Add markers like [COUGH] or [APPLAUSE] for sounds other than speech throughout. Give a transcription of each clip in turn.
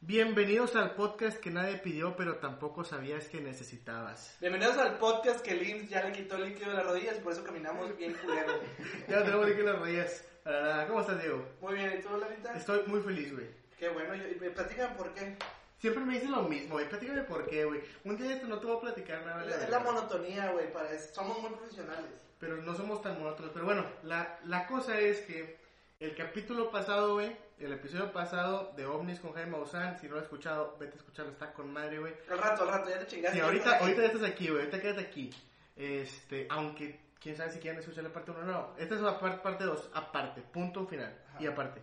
Bienvenidos al podcast que nadie pidió, pero tampoco sabías que necesitabas. Bienvenidos al podcast que Lins ya le quitó el líquido de las rodillas y por eso caminamos bien culero. [LAUGHS] Ya no tenemos líquido en las rodillas. Para nada. ¿Cómo estás, Diego? Muy bien, ¿y tú, Lalita? Estoy muy feliz, güey. Qué bueno, y me platican por qué. Siempre me dicen lo mismo, güey. Platícame por qué, güey. Un día de esto no te voy a platicar nada. Es la monotonía, güey. Somos muy profesionales. Pero no somos tan monótonos. Pero bueno, la, la cosa es que el capítulo pasado, güey, el episodio pasado de OVNIs con Jaime Maussan, si no lo has escuchado, vete a escucharlo, está con madre, güey. Al rato, al rato, ya te chingaste. Sí, ahorita, ahorita ya estás aquí, güey. Ahorita quédate aquí. Este, aunque, quién sabe si quieren escuchar la parte 1 o no. Esta es la par- parte 2, aparte, punto final. Ajá. Y aparte.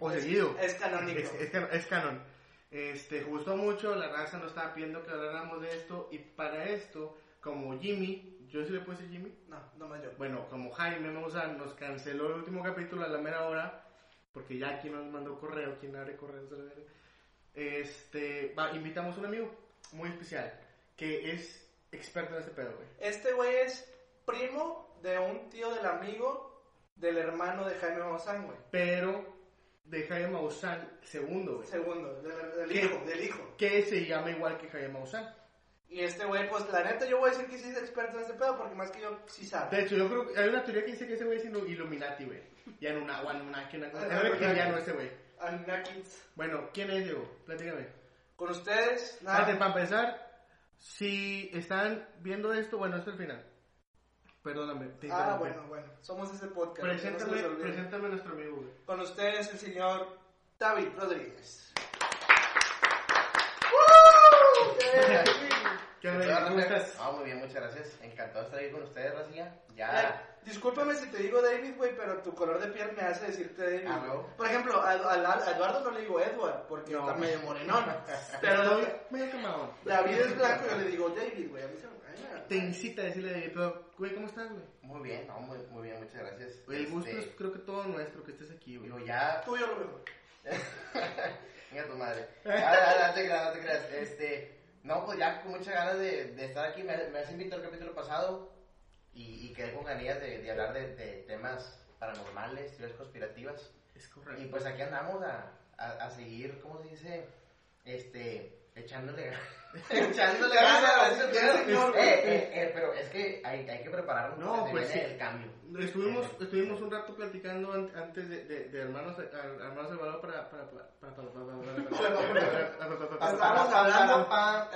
O Es- seguido. Es canónico. Es, es es canon. Este, gustó mucho, la raza nos estaba pidiendo que habláramos de esto. Y para esto, como Jimmy, yo sí le decir Jimmy. No, no más yo. Bueno, como Jaime Maussan nos canceló el último capítulo a la mera hora, porque ya aquí nos mandó correo, quien abre correos. Este, va, invitamos a un amigo muy especial que es experto en este pedo, güey. Este güey es primo de un tío del amigo del hermano de Jaime Maussan, güey. Pero de Jaime Maussan segundo, güey. Segundo, del, del hijo, del hijo. Que se llama igual que Jaime Maussan. Y este güey, pues la neta, yo voy a decir que sí es experto en este pedo porque más que yo sí sabe. De hecho, yo creo que hay una teoría que dice que ese güey es Illuminati, güey. Y en una, Anunnaki, una cosa. Es reptiliano ese güey. Anunnakis. Bueno, ¿quién es, Diego? Platícame. Con ustedes, Espérate, nada. para empezar, si están viendo esto, bueno, esto es el final. Perdóname, te Ah, bueno, bueno. Somos ese podcast. que no Preséntame, a nuestro amigo, güey. Con ustedes, el señor David Rodríguez. [LAUGHS] ¿Qué onda? ¿Cómo estás? Ah, muy bien, muchas gracias. Encantado de estar ahí con ustedes, Racilla. Eh, Ya. discúlpame si te digo David, güey, pero tu color de piel me hace decirte David. Ah, ¿no? Por ejemplo, a, a- a Eduardo no le digo Edward porque No. está medio morenón. [LAUGHS] Pero estoy medio quemado. David es blanco y yo le digo David, güey. A mí se me. Te incita a decirle, pero, güey, ¿cómo estás, güey? Muy bien, no, muy, muy bien, muchas gracias. El gusto Este, es creo que todo nuestro que estés aquí, güey. Ya. Tuyo lo mejor. Mira tu madre. [LAUGHS] Ah, ah, no te creas, no te creas. Este. No, pues ya con muchas ganas de, de estar aquí. Me, me has invitado el capítulo pasado y, y quedé con ganas de, de hablar de, de temas paranormales, teorías conspirativas. Es correcto. Y pues aquí andamos a, a, a seguir, ¿cómo se dice? Este, echándole echándole ganas. Eh, eh, eh, pero es que hay, hay que prepararnos No, pues sí. el cambio. Estuvimos, estuvimos un rato platicando an- antes de, de, de hermanos, hermanos Salvador para, para, para, para, para, para, Estamos hablando,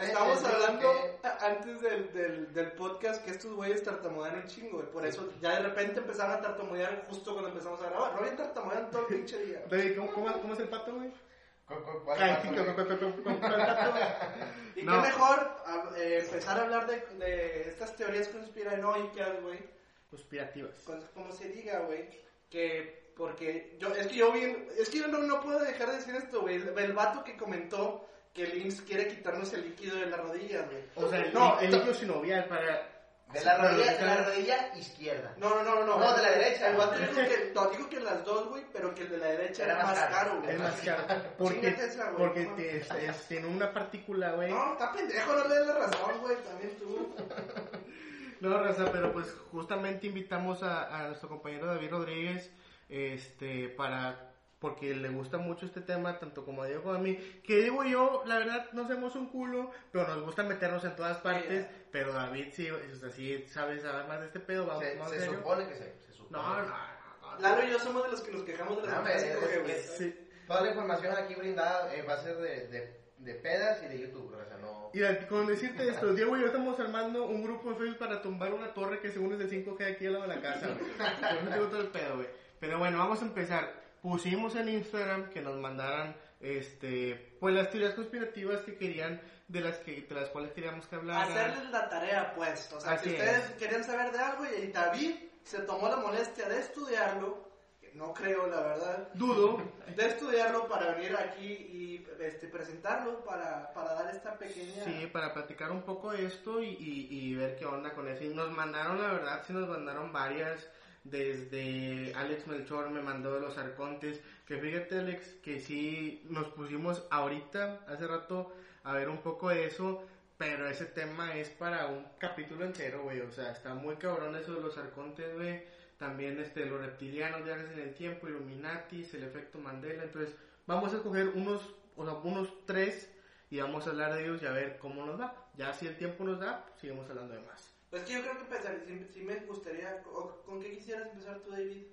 estamos eh, eh, antes del, del, del podcast que estos güeyes tartamudean un chingo. Por eso ya de repente empezaron a tartamudear justo cuando empezamos a grabar. No bien tartamudean todo el pinche día. David, ¿cómo, cómo, ¿Cómo es el pato, güey? ¿Cu- cu- cuál Ay, paso, sí, güey? ¿cómo- cómo- cómo- cómo- cómo el? [LAUGHS] Y No. qué mejor eh, empezar a hablar de, de estas teorías conspiranoicas, güey. Conspirativas. con- como se diga, güey, que porque yo, es que yo vi, es que yo no, no puedo dejar de decir esto, güey, el, el vato que comentó que Lins quiere quitarnos el líquido de las rodillas, güey. O sea, el, No, el líquido sinovial para... De la rodilla, de la rodilla izquierda. No, no, no, no. No, de la derecha. El vato dijo que, no, dijo que las dos, güey, pero que el de la derecha era, Era más caro. güey. Es más caro. Porque, esa, güey, porque te, es- es- tiene una partícula, güey. No, está pendejo, no le des la razón, güey, también tú. [LAUGHS] No, Raza, pero pues justamente invitamos a, a nuestro compañero David Rodríguez, este, para, porque le gusta mucho este tema, tanto como a Diego como a mí, que digo yo, la verdad, no hacemos un culo, pero nos gusta meternos en todas partes, ya. pero David sí, o sea, sí sabe saber más de este pedo, vamos, Se, más se serio. supone que se, se supone. No, no, no, no. Lalo y yo somos de los que nos quejamos de las No, es- Sí. Toda la información aquí brindada eh, va a ser de, de, de pedas y de YouTube, o sea, no... Y con decirte esto, [LAUGHS] Diego y yo estamos armando un grupo en Facebook para tumbar una torre que según es de 5G aquí al lado de la casa, güey. [LAUGHS] Eso tengo todo el pedo, güey. Pero bueno, vamos a empezar. Pusimos en Instagram que nos mandaran, este, pues las teorías conspirativas que querían, de las que, de las cuales queríamos que hablaran. Hacerles la tarea, pues. O sea, Así si es. ustedes querían saber de algo y David se tomó la molestia de estudiarlo, que no creo, la verdad, Dudo. de estudiarlo para venir aquí y este, presentarlo para, para dar esta pequeña... Sí, para platicar un poco de esto y, y, y ver qué onda con eso. Y nos mandaron, la verdad, sí nos mandaron varias. Desde Alex Melchor me mandó los arcontes. Que fíjate, Alex, que sí nos pusimos ahorita, hace rato, a ver un poco de eso. Pero ese tema es para un capítulo entero, güey. O sea, está muy cabrón eso de los arcontes, güey. También este, los reptilianos, viajes en el tiempo, Illuminatis, el efecto Mandela. Entonces, vamos a escoger unos o sea, unos tres y vamos a hablar de ellos y a ver cómo nos va. Ya si el tiempo nos da, pues, hablando de más. Pues que yo creo que empezar, si, si me gustaría, o- ¿con qué quisieras empezar tú, David?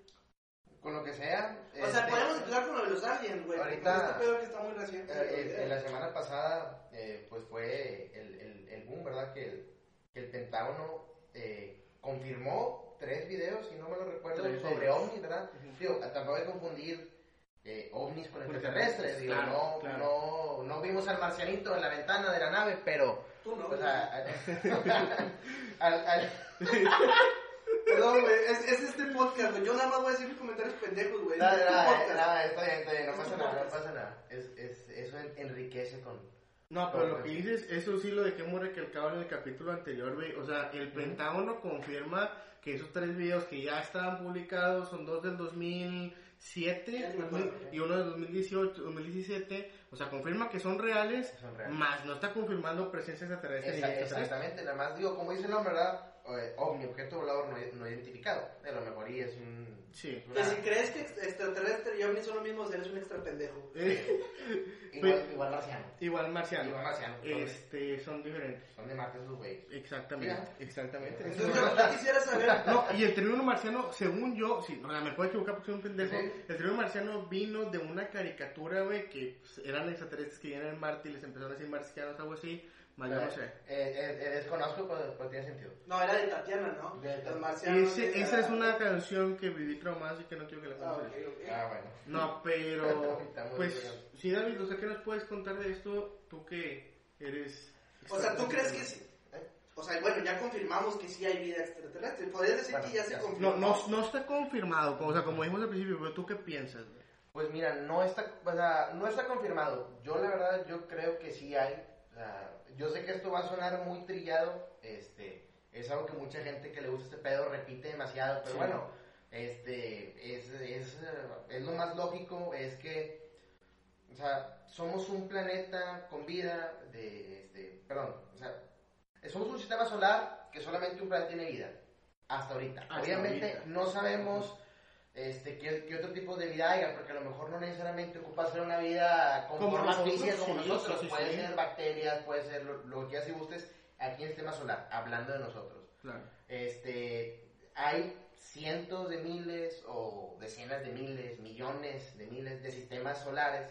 Con lo que sea. O sea, este, podemos empezar con lo de los aliens, güey. ahorita-. Este pedo que está muy reciente. Eh, eh, en la semana pasada, eh, pues fue el, el, el boom, ¿verdad? Que el, que el Pentágono eh, confirmó tres videos, si no me lo recuerdo, Tres sobre videos. ovnis, ¿verdad? Ujú. Digo, tampoco hay que confundir eh, ovnis con Con extraterrestres. Digo, claro, no, claro. no, no vimos al marcianito en la ventana de la nave, pero. Tú no. O sea, al- al- [LAUGHS] Perdón, güey. Es, es este podcast, güey. Yo nada más voy a decir mis comentarios pendejos, güey. Nada, nada, nada, está bien, está bien, no pasa nada, no pasa nada. Es, es, eso en- enriquece con. No, pero lo que dices, eso sí lo dejemos recalcado en el capítulo anterior, güey. O sea, el Pentágono confirma que esos tres videos que ya estaban publicados son dos del 2007 Ya ni me acuerdo. y uno del 2018, 2017. O sea, confirma que son reales, Son reales. más no está confirmando presencia extraterrestre extraterrestre. exactamente, nada más digo, como dice nombre, ¿verdad? Eh, ovni, objeto volador no, no identificado. A lo mejor y es un. Sí. Que si crees que ex- extraterrestre y ovni son lo mismo, eres un extra pendejo. [LAUGHS] Eh, [LAUGHS] Igual, igual marciano. igual marciano. Igual marciano. Son, Este, son diferentes. son de Marte esos güeyes. Exactamente, Ya. exactamente. Entonces yo, yo quisiera saber. [LAUGHS] No, y el término marciano, según yo, sí, o sea, me puedo equivocar porque soy un pendejo. Sí. El término marciano vino de una caricatura, güey, que pues, eran extraterrestres que vienen en Marte y les empezaron a decir marcianos, algo así. Más yo no sé. Eh, eh, eh, desconozco, pero, pero tiene sentido. No, era de Tatiana, ¿no? De- Los marcianos. Ese- de- esa es una canción que viví traumado, así que no quiero que la Ah, cuentes. ok, ok. Ah, bueno. No, pero, [LAUGHS] pues, sí, David, o sea, ¿qué nos puedes contar de esto? Tú que eres... O sea, ¿tú crees que sí? O sea, bueno, ya confirmamos que sí hay vida extraterrestre. Podrías decir Bueno, que ya se ya. confirmó. No, no, no está confirmado, como- o sea, como dijimos al principio, pero ¿tú qué piensas? güey? Pues mira, no está, o sea, no está confirmado. Yo la verdad, yo creo que sí hay. O sea, yo sé que esto va a sonar muy trillado, este, es algo que mucha gente que le gusta este pedo repite demasiado, pero Sí. bueno, este, es, es, es lo más lógico, es que, o sea, somos un planeta con vida, de, este, perdón, o sea, somos un sistema solar que solamente un planeta tiene vida, hasta ahorita. Hasta Obviamente ahorita. no sabemos este, qué, qué otro tipo de vida haya, porque a lo mejor no necesariamente ocupa ser una vida con Como formas nosotros, físicas como sí, nosotros, sí, puede sí. ser bacterias, puede ser lo, lo que ya si gustes, aquí en el sistema solar, hablando de nosotros. Claro. Este, hay cientos de miles o decenas de miles, millones de miles de sistemas solares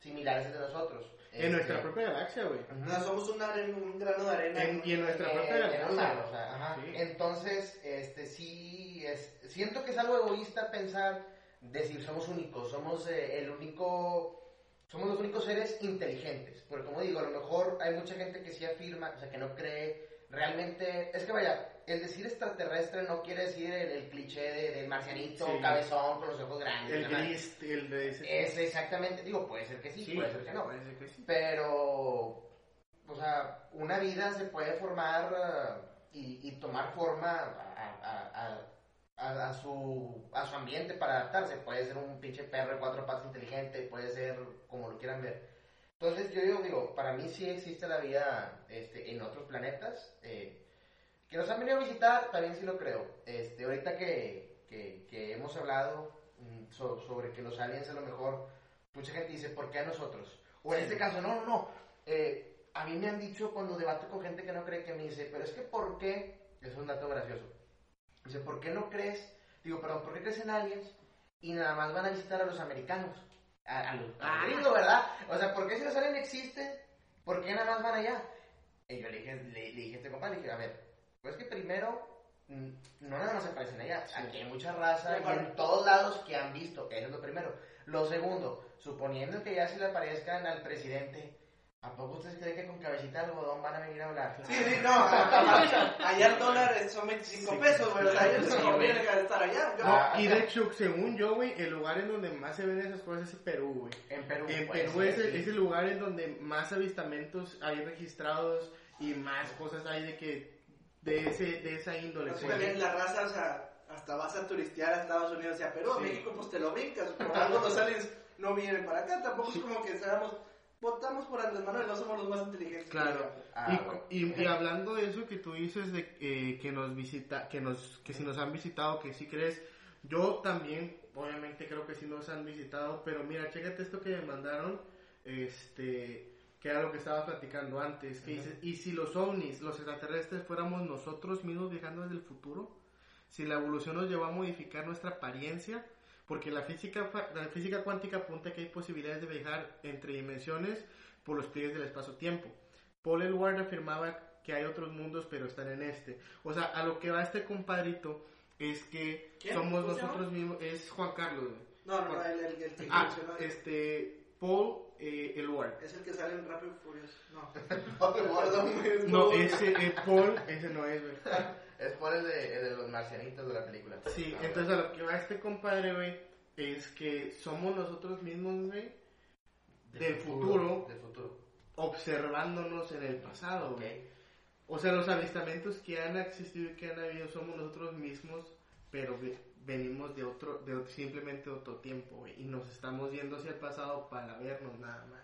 similares entre nosotros. En Este, nuestra propia galaxia, güey. ujú. O sea, somos un, arena- un grano de arena. En- y en nuestra propia galaxia. o sea, ajá. Sí. Entonces, este, sí, es, siento que es algo egoísta pensar, decir, somos únicos, somos eh, el único, somos los únicos seres inteligentes. Porque como digo, a lo mejor hay mucha gente que sí afirma, o sea, que no cree realmente, es que vaya, el decir extraterrestre no quiere decir el, el cliché de- del marcianito, Sí. cabezón, con los ojos grandes. El gris, el de ese. Es exactamente, digo, puede ser que sí, Sí, puede ser que no. puede ser que sí. Pero, o sea, una vida se puede formar eh, y, y tomar forma a, a- a- a- a su, a su ambiente para adaptarse. Puede ser un pinche perro de cuatro patas inteligente, puede ser como lo quieran ver. Entonces yo digo, digo, para mí sí existe la vida este, en otros planetas. eh, que nos han venido a visitar, también sí lo creo. Este, ahorita que, que, que hemos hablado mm, so- sobre que los aliens a lo mejor, mucha gente dice, ¿por qué a nosotros? O en este caso, no, no, no. eh, a mí me han dicho cuando debato con gente que no cree que me dice, pero es que ¿por qué? Es un dato gracioso. Dice, ¿por qué no crees? Digo, perdón, ¿por qué crees en aliens y nada más van a visitar a los americanos? A, a los Ah. gringos, ¿verdad? O sea, ¿por qué si los aliens existen? ¿Por qué nada más van allá? Y yo le dije, le, le dije a este compa, le dije, a ver, pues que primero, mm, no nada más aparecen allá, aquí hay mucha raza Sí, y en todos lados que han visto, eso es lo primero. Lo segundo, suponiendo que ya se le aparezcan al presidente, ¿a poco ustedes creen que con cabecita de algodón van a venir a hablar? Sí, sí, no. allá el dólar son 25 Sí. pesos, güey. O sea, ellos Sí, no güey. conviene que estar allá. No, Ah, y de hecho, según yo, güey, el lugar en donde más se ven esas cosas es Perú, güey. En Perú. En Perú sí, es, el- sí. es el lugar en donde más avistamientos hay registrados y más cosas hay de que de ese de esa índole. Pues. también la raza, o sea, hasta vas a turistear a Estados Unidos y a Perú, a Sí. México, pues te lo brincas. Por algo los aliens no vienen para acá. Tampoco Sí. es como que seamos, votamos por Andrés Manuel, no somos los más inteligentes. Claro. Ah, y, bueno. y- y hablando de eso que tú dices de eh, que nos visita, que nos, que si nos han visitado, que si crees, yo también, obviamente creo que sí nos han visitado, pero mira, chécate esto que me mandaron. este, que era lo que estaba platicando antes, que dices, ¿y si los ovnis, los extraterrestres, fuéramos nosotros mismos viajando desde el futuro? Si la evolución nos llevó a modificar nuestra apariencia, porque la física, la física cuántica apunta que hay posibilidades de viajar entre dimensiones por los pliegues del espacio-tiempo. Paul Eluard afirmaba que hay otros mundos, pero están en este. O sea, a lo que va este compadrito es que ¿Quién? somos nosotros mismos, es Juan Carlos, güey. No, no, no, el, el, el que Ah, este, Paul eh, Eluard. es el que sale en Rápido y Furioso. No. [LAUGHS] No, ese eh, Paul, ese no es, güey. Es por el de, el de los marcianitos de la película. Sí, Ah, entonces a lo que va este compadre, güey, es que somos nosotros mismos, güey, del futuro. Del futuro. observándonos en el pasado, güey. O sea, los avistamientos que han existido y que han habido somos nosotros mismos, pero ve- venimos de otro, de simplemente otro tiempo, güey. Y nos estamos yendo hacia el pasado para vernos nada más.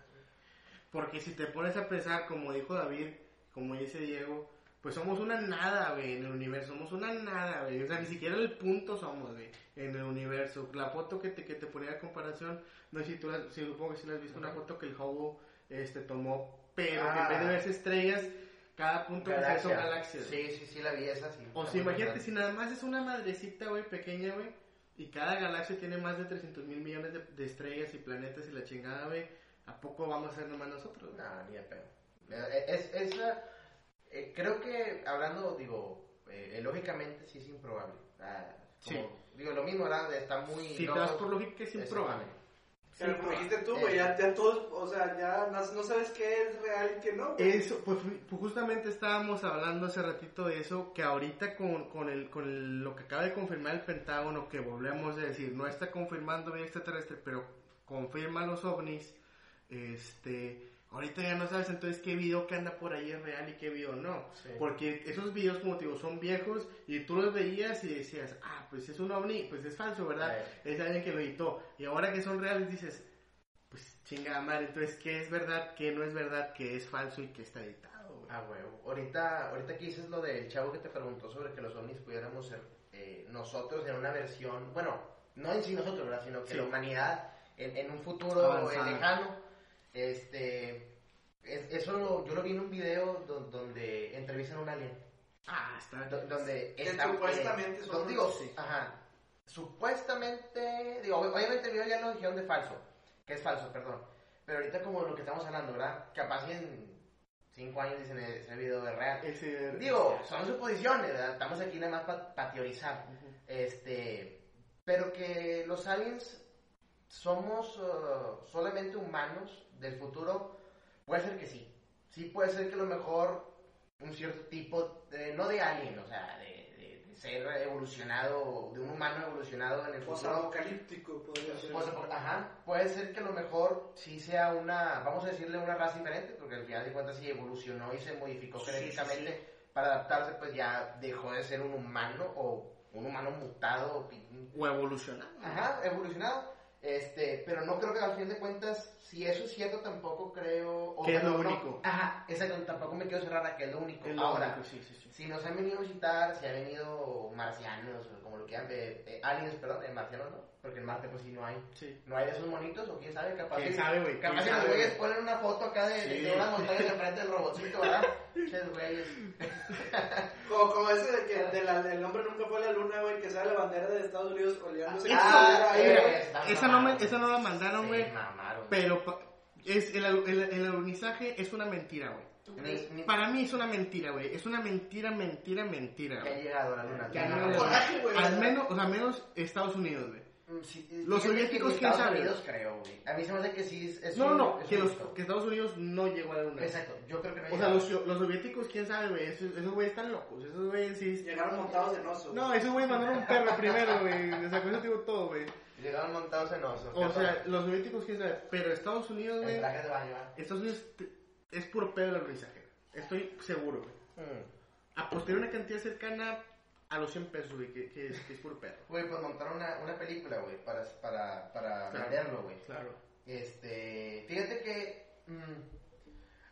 Porque si te pones a pensar, como dijo David, como dice Diego, pues somos una nada, güey, en el universo. Somos una nada, güey. O sea, ni siquiera el punto somos, güey, en el universo. La foto que te, que te ponía de comparación, no sé si tú la, si supongo que sí la has visto, una foto que el Hubble este, tomó, pero que en vez de Ah. verse estrellas, cada punto que se son Galaxia. galaxias. Sí, sí, sí, la vi esa, sí. O sea, imagínate si nada más es una madrecita, güey, pequeña, güey, y cada galaxia tiene más de 300 mil millones de, de estrellas y planetas y la chingada, güey, ¿a poco vamos a ser nomás nosotros? No, ni de pedo. Eh, Es, es, la- eh, creo que hablando, digo, eh, lógicamente sí es improbable. Ah, como- Sí. Digo, lo mismo, ¿verdad? Está muy... Si te vas por lógica es improbable. Pero como dijiste tú, Eh. güey, ya, ya todos, o sea, ya no, no sabes qué es real y qué no. Eso, pues, pues justamente estábamos hablando hace ratito de eso, que ahorita con, con, el, con el- lo que acaba de confirmar el Pentágono, que volvemos a decir, no está confirmando vida extraterrestre, pero confirma los ovnis, este, ahorita ya no sabes entonces qué video que anda por ahí es real y qué video no. Sí. Porque esos videos, como te digo, son viejos y tú los veías y decías, ah, pues es un ovni, pues es falso, ¿verdad? Es alguien que lo editó. Y ahora que son reales dices, pues chingada madre, entonces, ¿qué es verdad, qué no es verdad, qué es falso y qué está editado? güey? Ah, huevo. Ahorita, ahorita que dices lo del chavo que te preguntó sobre que los ovnis pudiéramos ser eh, nosotros en una versión, bueno, no en sí nosotros, ¿verdad? Sino que Sí. la humanidad en, en un futuro Avanzada. lejano, este, es- eso lo- yo lo vi en un video do- donde entrevistan a un alien. Ah, está. Do- donde Que está- supuestamente eh, son donde digo, sí. ajá, supuestamente, digo, obviamente el video ya lo dijeron de falso, que es falso, perdón, pero ahorita como lo que estamos hablando, ¿verdad? Capaz en cinco años dicen "Eh, ese video es real. Ese, Digo, son suposiciones, ¿verdad? Estamos aquí nada más para teorizar, este, pero que los aliens somos uh, solamente humanos del futuro, puede ser que sí, sí puede ser que a lo mejor un cierto tipo, de, no de alien, o sea, de, de- de ser evolucionado, de un humano evolucionado en el futuro. Post-apocalíptico, podría ser. Pues, ajá, puede ser que a lo mejor sí sea una, vamos a decirle una raza diferente, porque al final de cuentas sí evolucionó y se modificó Sí, genéticamente para adaptarse, pues ya dejó de ser un humano o un humano mutado, O evolucionado. ajá, evolucionado. Este, pero no creo que al fin de cuentas, si eso es cierto, tampoco creo. o Que es lo no, único. Ajá, exacto, tampoco me quiero cerrar a que es lo único. Es lo Ahora, único, sí, sí, sí. si nos han venido a visitar, si han venido marcianos, o como lo quieran, eh, aliens, perdón, eh, marcianos no, porque en Marte pues sí no hay. Sí. No hay de esos monitos, o quién sabe, capaz. ¿Quién sabe, güey? Capaz ¿Quién que los güeyes güey? ponen una foto acá de, de- Sí. de unas montañas enfrente del robotcito, ¿verdad? [LAUGHS] Ches, güeyes. Como, como ese de que de la- el hombre nunca fue a la luna, güey, que sale la bandera de Estados Unidos oleándose. Ah, ahí, güey. Esa no, me, esa no la mandaron, Sí, güey. mamaron. pero es el, el, el alunizaje es una mentira, güey. Para mí es una mentira, güey. Es una mentira, mentira, mentira, que güey. llegado a la luna. Que Sí, llegado a la güey. Al menos, o sea, menos Estados Unidos, güey. Mm, sí, Los soviéticos, que ¿quién Estados sabe? Unidos creo, güey. A mí se me hace que sí es, es No, un- no, es que, los, Estados Unidos no llegó a la luna. Exacto, yo creo que no O sea, los, los soviéticos, quién sabe, güey. Esos, esos güeyes están locos. Esos güeyes sí. Llegaron montados en oso. No, esos güeyes mandaron un perro primero, güey. O sea, con eso te digo todo, güey. Llegaron montados en osos. O sea, los soviéticos, quién sabe. Pero Estados Unidos, güey. ¿verdad? Estados Unidos es puro pedo el alunizaje. Estoy seguro, güey. Mm. Aposté una cantidad cercana a los 100 pesos, güey, que, que, es, que es puro pedo. Güey, pues montaron una, una película, güey, para, para, para Claro. venderlo, güey. Claro. Este, fíjate que mm,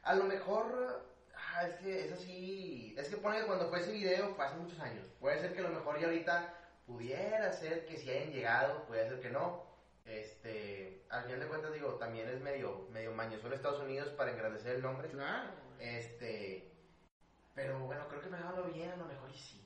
a lo mejor, ah, es que es así, es que pone que cuando fue ese video fue hace muchos años. Puede ser que a lo mejor ya ahorita pudiera ser que si hayan llegado, puede ser que no. Este, al final de cuentas, digo, también es medio, medio mañoso en Estados Unidos para engrandecer el nombre. Claro. Este, pero bueno, creo que me lo bien, a lo mejor y sí.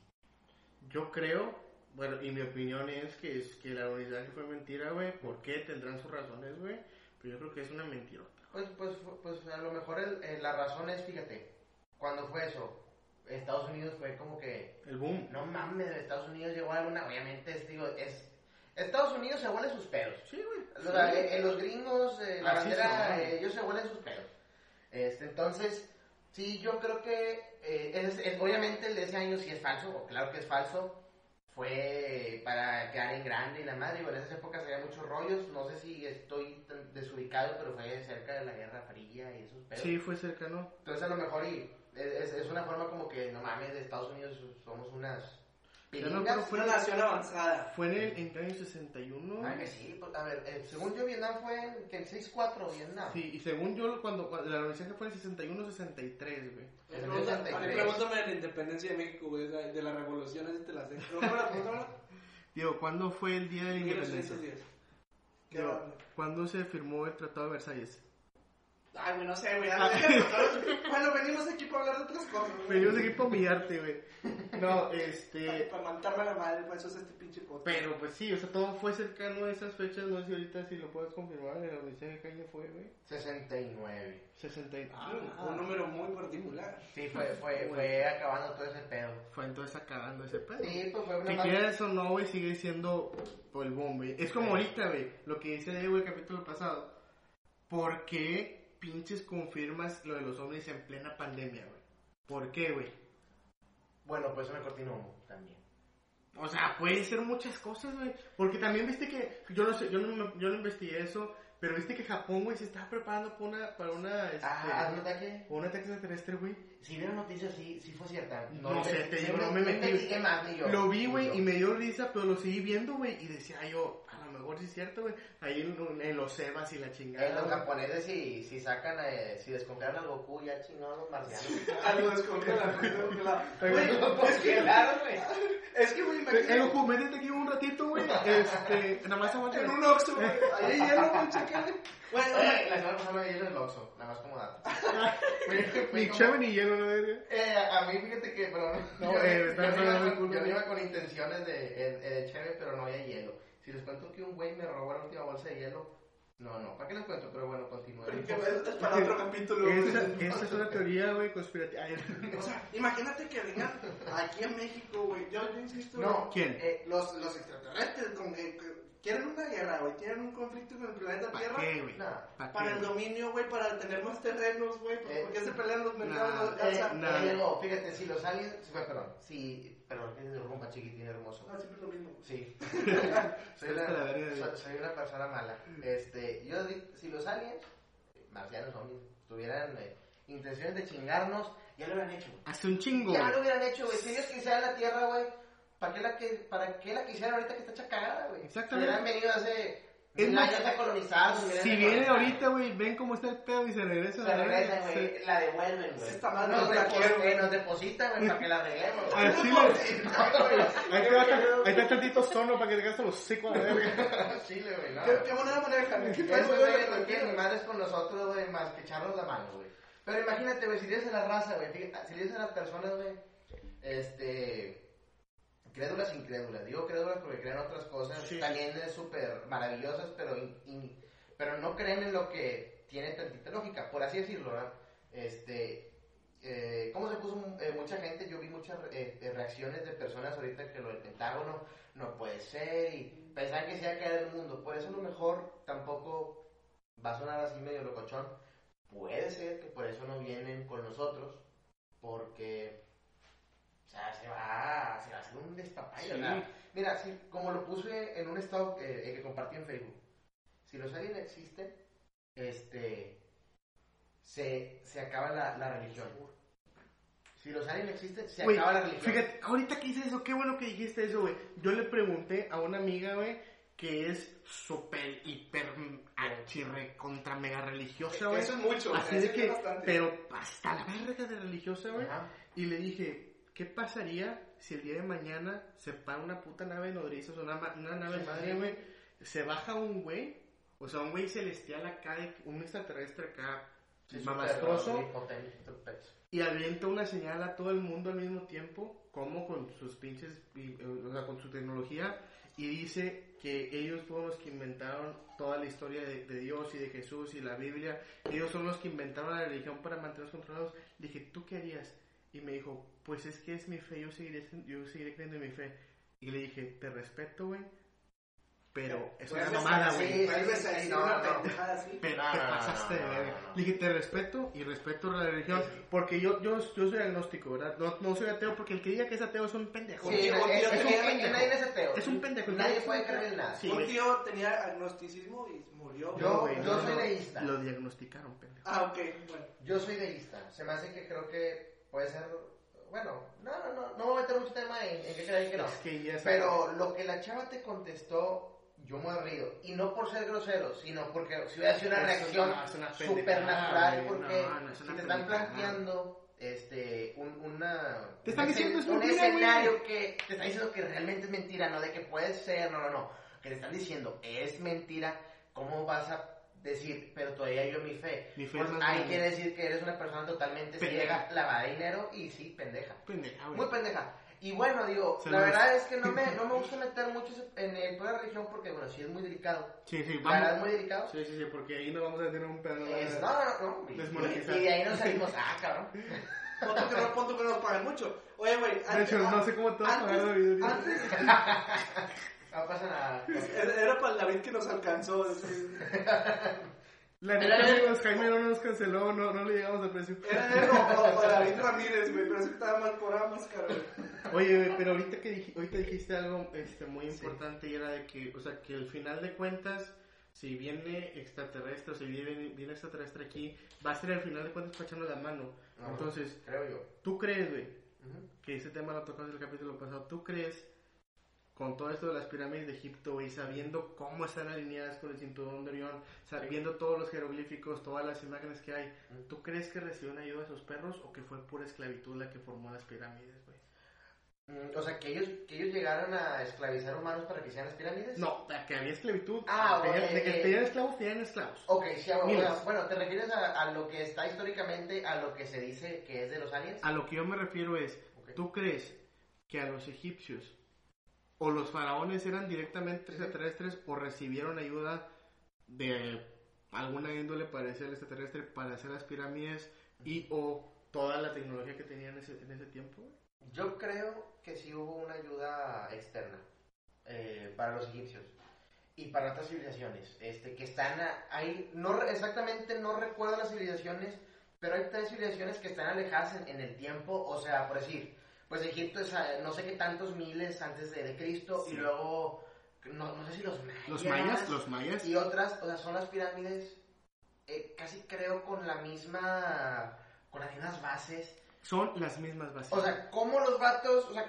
Yo creo, bueno, y mi opinión es que es que la unidad fue mentira, güey. ¿Por qué? Tendrán sus razones, güey. Pero yo creo que es una mentirota. Pues, pues, pues a lo mejor el- el- la razón es, fíjate, cuando fue eso, Estados Unidos fue como que, El boom. no mames, Estados Unidos llegó a una, obviamente, es, digo, es, Estados Unidos se huele sus pedos. Sí, güey. O sea, eh, eh, los gringos, eh, la bandera, son. eh, ellos se huelen sus pedos. Este, entonces, sí, yo creo que eh, es, es- obviamente el de ese año sí es falso, o claro que es falso. Fue para quedar en grande y la madre, digo, en esas épocas había muchos rollos, no sé si estoy desubicado, pero fue cerca de la Guerra Fría y esos pedos. Sí, fue cercano. Entonces a lo mejor y es, es- es una forma como que, no mames, de Estados Unidos somos unas Ya no, pero Fue una nación avanzada. Fue en el, en el año 61. Ah, que sí, pues, a ver, eh, según yo Vietnam fue en que el 6-4 Vietnam. Sí, y según yo, cuando, cuando la organización fue en el 61-63, güey. Es el Pregunta- 63. a mí Pregúntame de la independencia de México, güey, de de la revolución, así te la sé. Digo, ¿cuándo fue el día de la independencia? 1810. Qué Digo, bárbaro. ¿Cuándo se firmó el Tratado de Versalles? Ay, güey, no sé, güey. Ah. Bueno, venimos aquí para hablar de otras cosas. güey. Venimos aquí para humillarte, güey. No, [LAUGHS] este... Para mandarme la madre, pues eso es este pinche podcast. Pero pues sí, o sea, todo fue cercano a esas fechas, no sé si ahorita si lo puedes confirmar, en la organización de fue, güey. 69. 60 y- Ah, un número muy particular. Sí, fue, fue, fue acabando todo ese pedo. Fue entonces acabando ese pedo. Sí, pues fue una Que madre- quieras o no, güey, sigue siendo pues, el boom, güey. Es como ahorita, güey, lo que dice Diego el capítulo pasado. ¿Por qué pinches confirmas lo de los ovnis en plena pandemia, güey? ¿Por qué, güey? Bueno, pues una cortina también. O sea, puede ser muchas cosas, güey. Porque también viste que, yo no sé, yo no, yo no investigué eso, pero viste que Japón, güey, se estaba preparando para una, para una, este, Ah, ¿haz un ataque? para un ataque extraterrestre, güey. Si vieron noticias, sí, sí fue cierta. No sé, te digo, no me me metí. más yo. Lo vi, güey, y me dio risa, pero lo seguí viendo, güey, y decía yo, mejor sí es cierto, güey. Ahí en, en los Sebas y la Eh, chingada. los güey. japoneses si, si sacan, eh, si descongelan al Goku, ya chingados los marcianos. [LAUGHS] Güey, [LAUGHS] Pues es que, claro, güey. es que, güey, Eh, imagínate. Goku, métete aquí un ratito, güey. Este, nada más aguanta. En un Oxxo, güey. Ahí hay hielo, güey, chécale. Güey, la semana pasada me dieron el Oxxo, nada más como dato. [LAUGHS] Ni chave ni hielo, ¿no? Eh, a mí fíjate que, pero no, No, yo, eh, yo no iba con, cool, yo no güey. iba con intenciones de, de, de cheve, pero no había hielo. Si les cuento que un güey me robó la última bolsa de hielo, no, no, ¿para qué les cuento? Pero bueno, continúen. pero que es para otro capítulo, Esa, esa es una teoría, güey, conspirativa. O sea, imagínate que vengan aquí a México, güey. Yo, yo insisto, No, ¿quién? eh, los, los extraterrestres, que, que quieren una guerra, güey. Quieren un conflicto con el planeta ¿Para Tierra. qué, güey? Nah. ¿Para Para qué? el dominio, güey, para tener más terrenos, güey. ¿Por Eh, por qué se pelean los mercados? nah, los- Eh, o sea, no. eh, fíjate, si los aliens, sí, perdón, si, perdón, que es rumba chiquitín hermoso. no, siempre lo mismo. Sí. [LAUGHS] soy, la una, soy, una persona mala. Este, yo di- si los aliens, marcianos zombies, tuvieran eh, intenciones de chingarnos, ya lo hubieran hecho. güey. Hace un chingo, Ya lo hubieran hecho, güey. Si ellos quisieran la Tierra, güey, ¿para qué la, que, ¿para qué la quisieran ahorita que está hecha cagada, güey? Exactamente. Si hubieran venido hace Es más, años a colonizar. nos hubieran Si colonizado. ahorita, güey, ven cómo está el pedo y se regresan. Se a la regresan, verga, güey, la devuelven, güey. Esta madre nos, no la depo- quiero, güey. nos depositan, güey, para que la arreglemos. güey. Así No, le- sí, no, güey. Ahí está tantito sono para que te gastes los secos a la verga. Chile, güey, no. ¿Qué, qué manera manejan? ¿Qué Eso, pedo, güey, güey? no quieren ni madres con nosotros, güey, más que echarnos la mano, güey. Pero imagínate, güey, si le dices a la raza, güey, fíjate, si le dices a las personas, güey, este, crédulas, incrédulas. Digo crédulas porque creen otras cosas, Sí. también súper maravillosas, pero, in- in- pero no creen en lo que tiene tantita lógica, por así decirlo, ¿verdad? Este, eh, ¿cómo se puso eh, mucha gente? Yo vi muchas eh, eh, reacciones de personas ahorita que lo del Pentágono no puede ser y pensaban que se iba a caer el mundo. Por eso a lo mejor tampoco va a sonar así medio locochón. Puede ser que por eso no vienen con nosotros, porque o sea, se va, se va a hacer un despapay, Sí. Mira, como lo puse en un estado que, que compartí en Facebook, si los aliens existen, este, se, se acaba la, la religión. Si los aliens existen, se acaba la religión. fíjate, ahorita que dices eso, qué bueno que dijiste eso, güey. Yo le pregunté a una amiga, güey, que es súper, hiper, archirre, contra mega religiosa, güey. Eso es mucho, Así de es que, bastante. pero hasta la verga de religiosa, güey. Y le dije, ¿qué pasaría si el día de mañana se para una puta nave nodriza, una, una nave madre, güey, se baja un güey, o sea, un güey celestial acá, un extraterrestre acá, Sí, mamastroso, y avienta una señal a todo el mundo al mismo tiempo, como con sus pinches, eh, o sea, con su tecnología, y dice que ellos fueron los que inventaron toda la historia de, de Dios y de Jesús y la Biblia, ellos son los que inventaron la religión para mantenernos controlados. Le dije, ¿tú qué harías? Y me dijo, pues es que es mi fe, yo seguiré, yo seguiré creyendo en mi fe. Y le dije, te respeto, güey, pero es una mamada, güey. no, una no. Pero No, te [LAUGHS] pasaste no. Le dije, te respeto y respeto la religión. Porque yo, yo, yo soy agnóstico, ¿verdad? No, no soy ateo porque el que diga que es ateo es un pendejo. Sí, tío- es, tío es, un pendejo. Nadie es ateo. Es un pendejo. Nadie puede creer en nada. Sí, un güey. tío tenía agnosticismo y murió. Yo- No, güey, yo no, soy deísta. Lo diagnosticaron, pendejo. Ah, ok, bueno. Yo soy deísta. Se me hace que creo que puede ser. Bueno, no, no, no. No voy a meter mucho tema en, en que y que no. Es que ya Pero lo que la chava te contestó, yo me reído. Y no por ser grosero, sino porque si hubiera sido una reacción supernatural. Porque si te están planteando este, un, una, Te están un diciendo, es un mentira, güey. escenario que te están diciendo que realmente es mentira, no de que puede ser, no, no, no. Que te están diciendo es mentira, ¿cómo vas a decir, pero todavía yo mi fe? Mi fe Pues ahí grande. quiere decir que eres una persona totalmente Pendeja. ciega, lavada de dinero y sí, pendeja. Pendeja. Muy pendeja. Y bueno, digo, la verdad es que no me, no me [LAUGHS] gusta meter mucho en el toda la religión porque, bueno, sí es muy delicado. Sí, sí, La verdad es vamos. muy delicado. Sí, sí, sí, porque ahí no vamos a tener un pedo. Es- no, no, no. Y, de ahí nos salimos, ah, cabrón. [LAUGHS] Punto que no, punto que no nos pagan mucho. Oye, güey. De hecho, no sé cómo te vas a pagar, David. Antes, [LAUGHS] No pasa nada. [LAUGHS] era era para el David que nos alcanzó. así. [LAUGHS] La neta, amigos, Jaime no nos canceló, no, no le llegamos al precio. Era o David [LAUGHS] Ramírez, güey, pero ese estaba cobraba más caro. güey. Oye, güey, pero ahorita que dij- ahorita dijiste algo este, muy importante y era de que, o sea, que al final de cuentas, si viene extraterrestre o si viene, viene extraterrestre aquí, va a ser al final de cuentas para echarnos la mano. No, Entonces, Creo yo. ¿tú crees, güey, que ese tema lo tocamos en el capítulo pasado, ¿tú crees, con todo esto de las pirámides de Egipto, güey, sabiendo cómo están alineadas con el cinturón de Orión, sabiendo todos los jeroglíficos, todas las imágenes que hay, ¿tú crees que recibieron ayuda a esos perros o que fue pura esclavitud la que formó las pirámides, güey? Mm, O sea, que ellos, que ellos llegaron a esclavizar humanos para que hicieran las pirámides. No, que había esclavitud. Ah, ok, de que tenían esclavos, tenían esclavos. Ok, sí, ah, bueno, bueno, te refieres a, a lo que está históricamente, a lo que se dice que es de los aliens. A lo que yo me refiero es, Ok. ¿tú crees que a los egipcios o los faraones eran directamente extraterrestres o recibieron ayuda de alguna índole parecida al extraterrestre para hacer las pirámides y o toda la tecnología que tenían en ese, en ese tiempo? Yo creo que sí hubo una ayuda externa eh, para los egipcios y para otras civilizaciones este, que están ahí. No exactamente no recuerdo las civilizaciones, pero hay tres civilizaciones que están alejadas en, en el tiempo. O sea, por decir, pues Egipto es a- no sé qué tantos miles antes de, de Cristo Sí. y luego no, no sé si los mayas. Los mayas, los mayas. Y otras, o sea, son las pirámides eh, casi creo con la misma, con las mismas bases. Son las mismas bases. O sea, ¿cómo los vatos, o sea,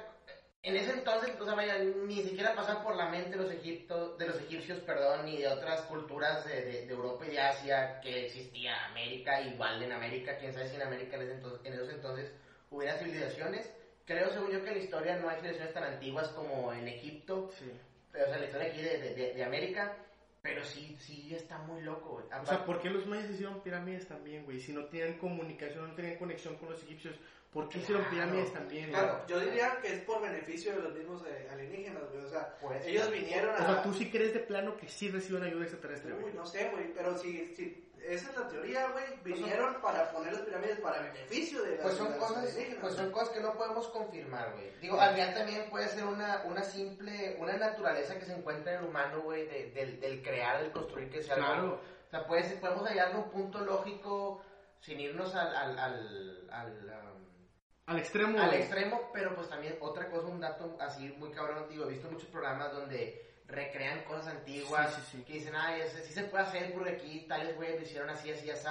en ese entonces, o sea, vaya, ni siquiera pasan por la mente los egiptos, de los egipcios, perdón, ni de otras culturas de, de- de Europa y de Asia que existía América, igual en América, quién sabe si en América en, ese entonces, en esos entonces hubiera civilizaciones. Creo, según yo, que en la historia no hay civilizaciones tan antiguas como en Egipto, Sí. pero, o sea, la historia aquí de, de- de- de América, pero sí, sí está muy loco, güey. O sea, ¿por qué los mayas hicieron pirámides también, güey? Si no tenían comunicación, no tenían conexión con los egipcios, ¿por qué hicieron Claro, pirámides también, güey? Claro, yo diría que es por beneficio de los mismos eh, alienígenas, güey. O sea, Pues, ellos vinieron a. O sea, tú sí crees de plano que sí reciben ayuda extraterrestre, Uy, güey. no sé, güey, pero si, si esa es la teoría, güey, vinieron para poner las pirámides para beneficio de las Pues son cosas, pues son cosas que no podemos confirmar, güey. Digo, al final también puede ser una, una simple, una naturaleza que se encuentra en el humano, güey, de- del, del crear, del construir que sea algo. Claro. O sea, puede ser- podemos hallar un punto lógico sin irnos al, al, al, al, um, Al extremo, al güey. extremo, pero pues también otra cosa, un dato así muy cabrón, digo, he visto muchos programas donde recrean cosas antiguas, Sí, sí, sí. que dicen, ese sí se puede hacer porque aquí tales güeyes lo hicieron así, así, así,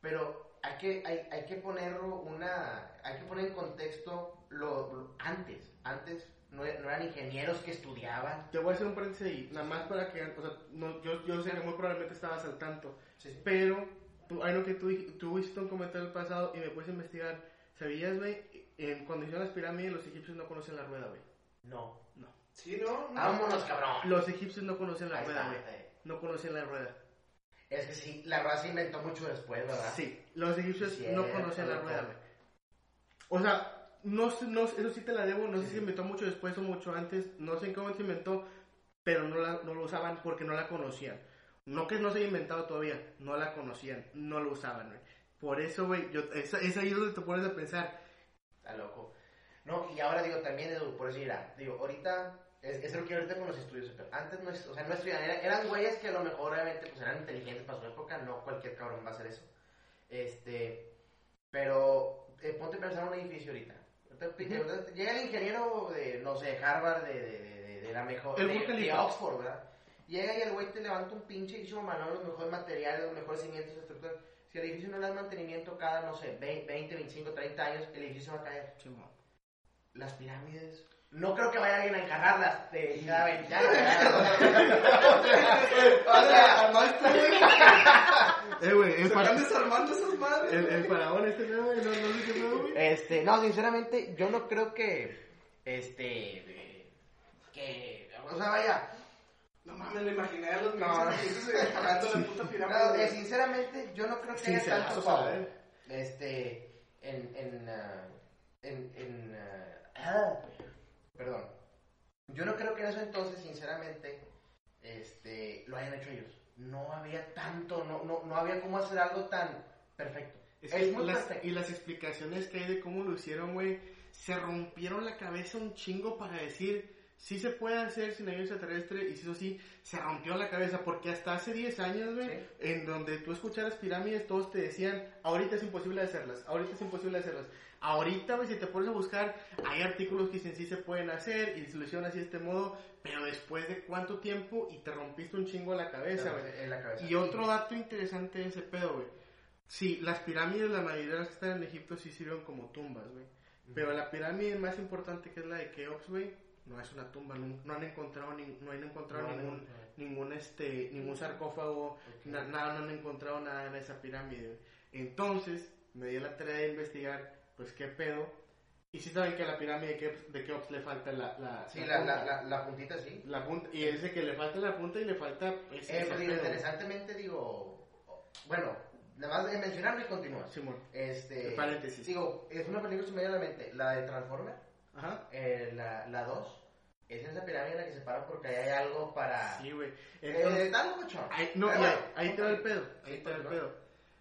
pero hay que, hay, hay que ponerlo una, hay que poner en contexto lo, lo- antes, antes no, e- no eran ingenieros que estudiaban, Te voy a hacer un paréntesis ahí, nada más para que, o sea, no, yo, yo sé que muy probablemente estabas al tanto, pero tú, hay lo que tú, tú hiciste un comentario el pasado y me puedes investigar. ¿Sabías, güey? En, cuando hicieron las pirámides, los egipcios no conocen la rueda, güey. no, No. Sí, ¿no? no. Vámonos, cabrón. Los egipcios no conocían la Ahí rueda, está, güey. eh. No conocían la rueda. Es que sí, la rueda se inventó mucho después, ¿verdad? Sí, los egipcios Cierto, no conocían la loco. rueda, güey. O sea, no, sé- no, eso sí te la debo, no sé si se inventó mucho después o mucho antes, no sé en cómo se inventó, pero no, la, no lo usaban porque no la conocían. No que no se haya inventado todavía, no la conocían, no lo usaban, güey. Por eso, güey, yo, es, es ahí donde te pones a pensar, Está loco. No, y ahora digo también, Edu, por decir, mira, digo, ahorita, es, es lo que ahorita con los estudios, pero antes no o sea, no estudiaban, era- eran güeyes que a lo mejor obviamente pues eran inteligentes para su época, no cualquier cabrón va a hacer eso. Este, pero eh, ponte a pensar en un edificio ahorita. Ahorita Llega el ingeniero de, no sé, Harvard, de, de, de, de la mejor, El de, de. Oxford, ¿verdad? Llega y el güey te levanta un pinche edificio manual, los mejores materiales, los mejores cimientos, estructuras. Si el edificio no le da mantenimiento cada, no sé, 20, 25, 30 años, el edificio va a caer las pirámides. No creo que vaya alguien a encargarlas de cada 20 años. o sea, [LAUGHS] eh, güey, el, fara- están desarmando esas madres. el, el faraón este no, no sé qué nuevo, güey. este, no, sinceramente, yo no creo que, este, eh, que, o sea, vaya, No mames, me imaginé a los No. no, pagando la puta no, pirámide. eh, güey. sinceramente, yo no creo que haya tanto favor, este, en, en, ah, en, en, ah, ah, perdón, yo no creo que en eso entonces, sinceramente, este, lo hayan hecho ellos. No había tanto, no, no, no había cómo hacer algo tan perfecto. Es Es, que muy las- perfecto. y las explicaciones que hay de cómo lo hicieron, güey, se rompieron la cabeza un chingo para decir sí se puede hacer sin ayuda extraterrestre y eso sí, se rompió la cabeza porque hasta hace 10 años, güey, Sí. en donde tú escucharas pirámides, todos te decían, ahorita es imposible hacerlas, ahorita es imposible hacerlas. Ahorita, güey, si te pones a buscar, hay artículos que dicen sí se pueden hacer y se lo hicieron así de este modo, pero después de cuánto tiempo y te rompiste un chingo la cabeza, güey. en la cabeza. Y otro dato interesante de ese pedo, güey. Sí, las pirámides, la mayoría de las que están en Egipto sí sirven como tumbas, güey. Pero la pirámide más importante que es la de Keops, güey, no es una tumba, no, no han encontrado, ni- no han encontrado No, ningún, no. ningún, este, ningún sarcófago, Ok. na- nada, no han encontrado nada en esa pirámide. Entonces, me di la tarea de investigar, pues, qué pedo. Y sí saben que a la pirámide de Keops, le falta la, la, Sí, la la, punta. la, puntita sí. La punta, y de que le falta la punta y le falta ese, Eh, pues, digo, interesantemente digo, bueno, nada más de mencionarlo y continúas. Simón. Este, Paréntesis. Digo, es una película que se me viene a la mente, la de Transformer, Ajá. eh, la, la 2, es esa pirámide en la que se para porque ahí hay algo para... Sí, güey. Eh, Entonces, está algo mucho. ahí, no, Pero y ahí, bueno, ahí te va el pedo. Ahí te va el pues, pedo.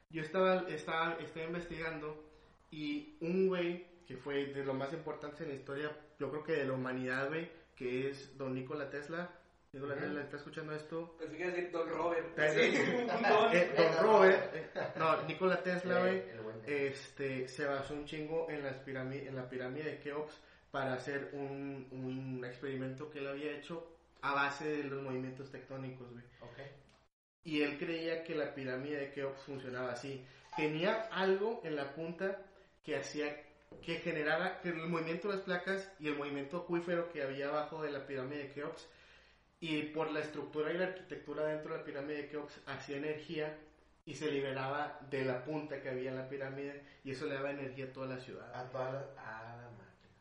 Yo estaba, estaba, estaba investigando y un güey que fue de lo más importante en la historia, yo creo que de la humanidad, güey, que es don Nikola Tesla. Nikola. Tesla está escuchando esto. Pensé que iba a decir Don Robert. Eh, [LAUGHS] don Robert, eh, no, Nikola Tesla, güey, este, se basó un chingo en, las en la pirámide de Keops para hacer un, un experimento que él había hecho a base de los movimientos tectónicos, güey. Ok. Y él creía que la pirámide de Keops funcionaba así. Tenía algo en la punta que hacía que generara que el movimiento de las placas y el movimiento acuífero que había abajo de la pirámide de Keops y por la estructura y la arquitectura dentro de la pirámide de Keops hacía energía y se liberaba de la punta que había en la pirámide y eso le daba energía a toda la ciudad. A toda la... A la máquina.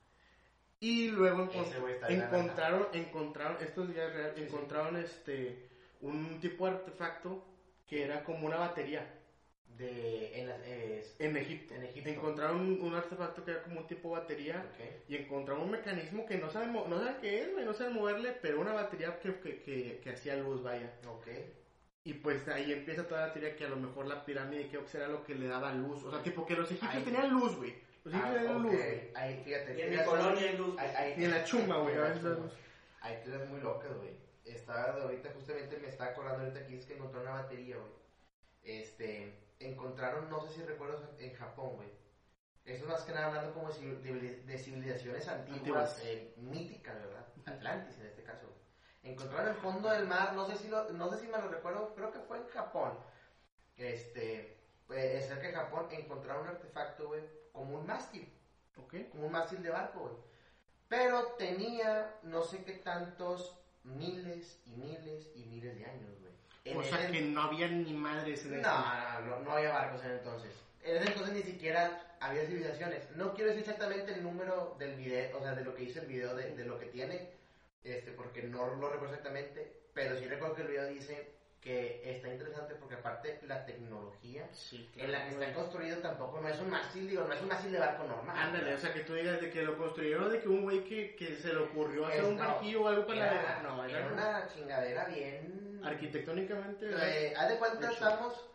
Y luego encont- encontraron, encontraron, esto es ya real, Sí, sí. encontraron este un tipo de artefacto que era como una batería De... En eh, Egipto. En Egipto. Encontraron un, un artefacto que era como un tipo batería ok. y encontraron un mecanismo que no saben, no saben qué es, no saben moverle, pero una batería que, que, que, que hacía luz, vaya. Y pues ahí empieza toda la teoría que a lo mejor la pirámide de Keops era lo que le daba luz. O sea, tipo que los egipcios tenían luz, güey. Los egipcios Ah, tenían luz, güey. Ahí, fíjate. Y en mi colonia hay luz. Ahí- ahí- Ni en la chumba, güey. Hay muy locas, güey. Estaba ahorita, justamente me está acordando ahorita aquí, es que encontró una batería, güey. Este, encontraron, no sé si recuerdas, en Japón, güey. Eso es más que nada hablando como de, civilizaciones antiguas, eh, míticas, ¿verdad? Atlantis en este caso. Encontraron el fondo del mar, no sé si lo, no sé si me lo recuerdo, creo que fue en Japón. Este, pues, cerca de Japón encontraron un artefacto, güey, como un mástil ¿Ok? como un mástil de barco, güey. Pero tenía no sé qué tantos miles y miles y miles de años, güey. En O sea ese- que no había ni madres en no, ese- no, no, no había barcos en entonces. En ese entonces ni siquiera había civilizaciones. No quiero decir exactamente el número del video, o sea, de lo que hizo el video, de, de lo que tiene. este, porque no lo recuerdo exactamente, pero sí recuerdo que el video dice que está interesante porque aparte la tecnología Sí, en la que está construido tampoco no es un mástil, digo, no es un mástil de barco normal. Ándale, o sea, que tú digas de que lo construyeron de que un güey que, que se le ocurrió hacer Es- un barquillo o algo para era, No, era era una chingadera bien... arquitectónicamente. Eh, haz de cuenta, estamos.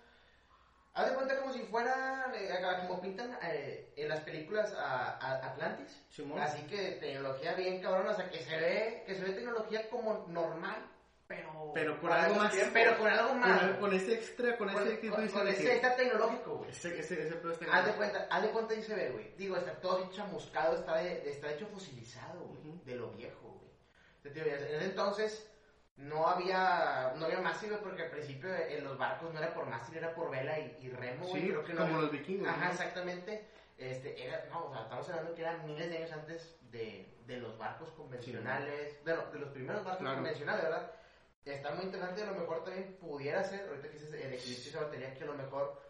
Haz de cuenta como si fuera. eh, como pintan eh, en las películas a, a Atlantis. Simón. Así que tecnología bien cabrona, o sea, que se ve, que se ve tecnología como normal, pero. Pero con algo más. tiempos. pero con algo Con, más. el- con ese extra, con, con, ese con- con ese está tecnológico, güey. Ese, ese, ese Haz de cuenta, haz de cuenta y se ve, güey. Digo, está todo chamuscado, está, de- está hecho fosilizado, güey. Ujú. De lo viejo, güey. En ese entonces no había, no había mástil, güey, porque al principio en los barcos no era por mástil, era por vela y, y remo, güey. Sí, Creo que no como los vikingos. Ajá, ¿no? exactamente. Este, era, no, o sea, estamos hablando que eran miles de años antes de, de los barcos convencionales, bueno, de los primeros barcos Claro. convencionales, ¿verdad? Está muy interesante, a lo mejor también pudiera ser, ahorita que dices el esa batería, que a lo mejor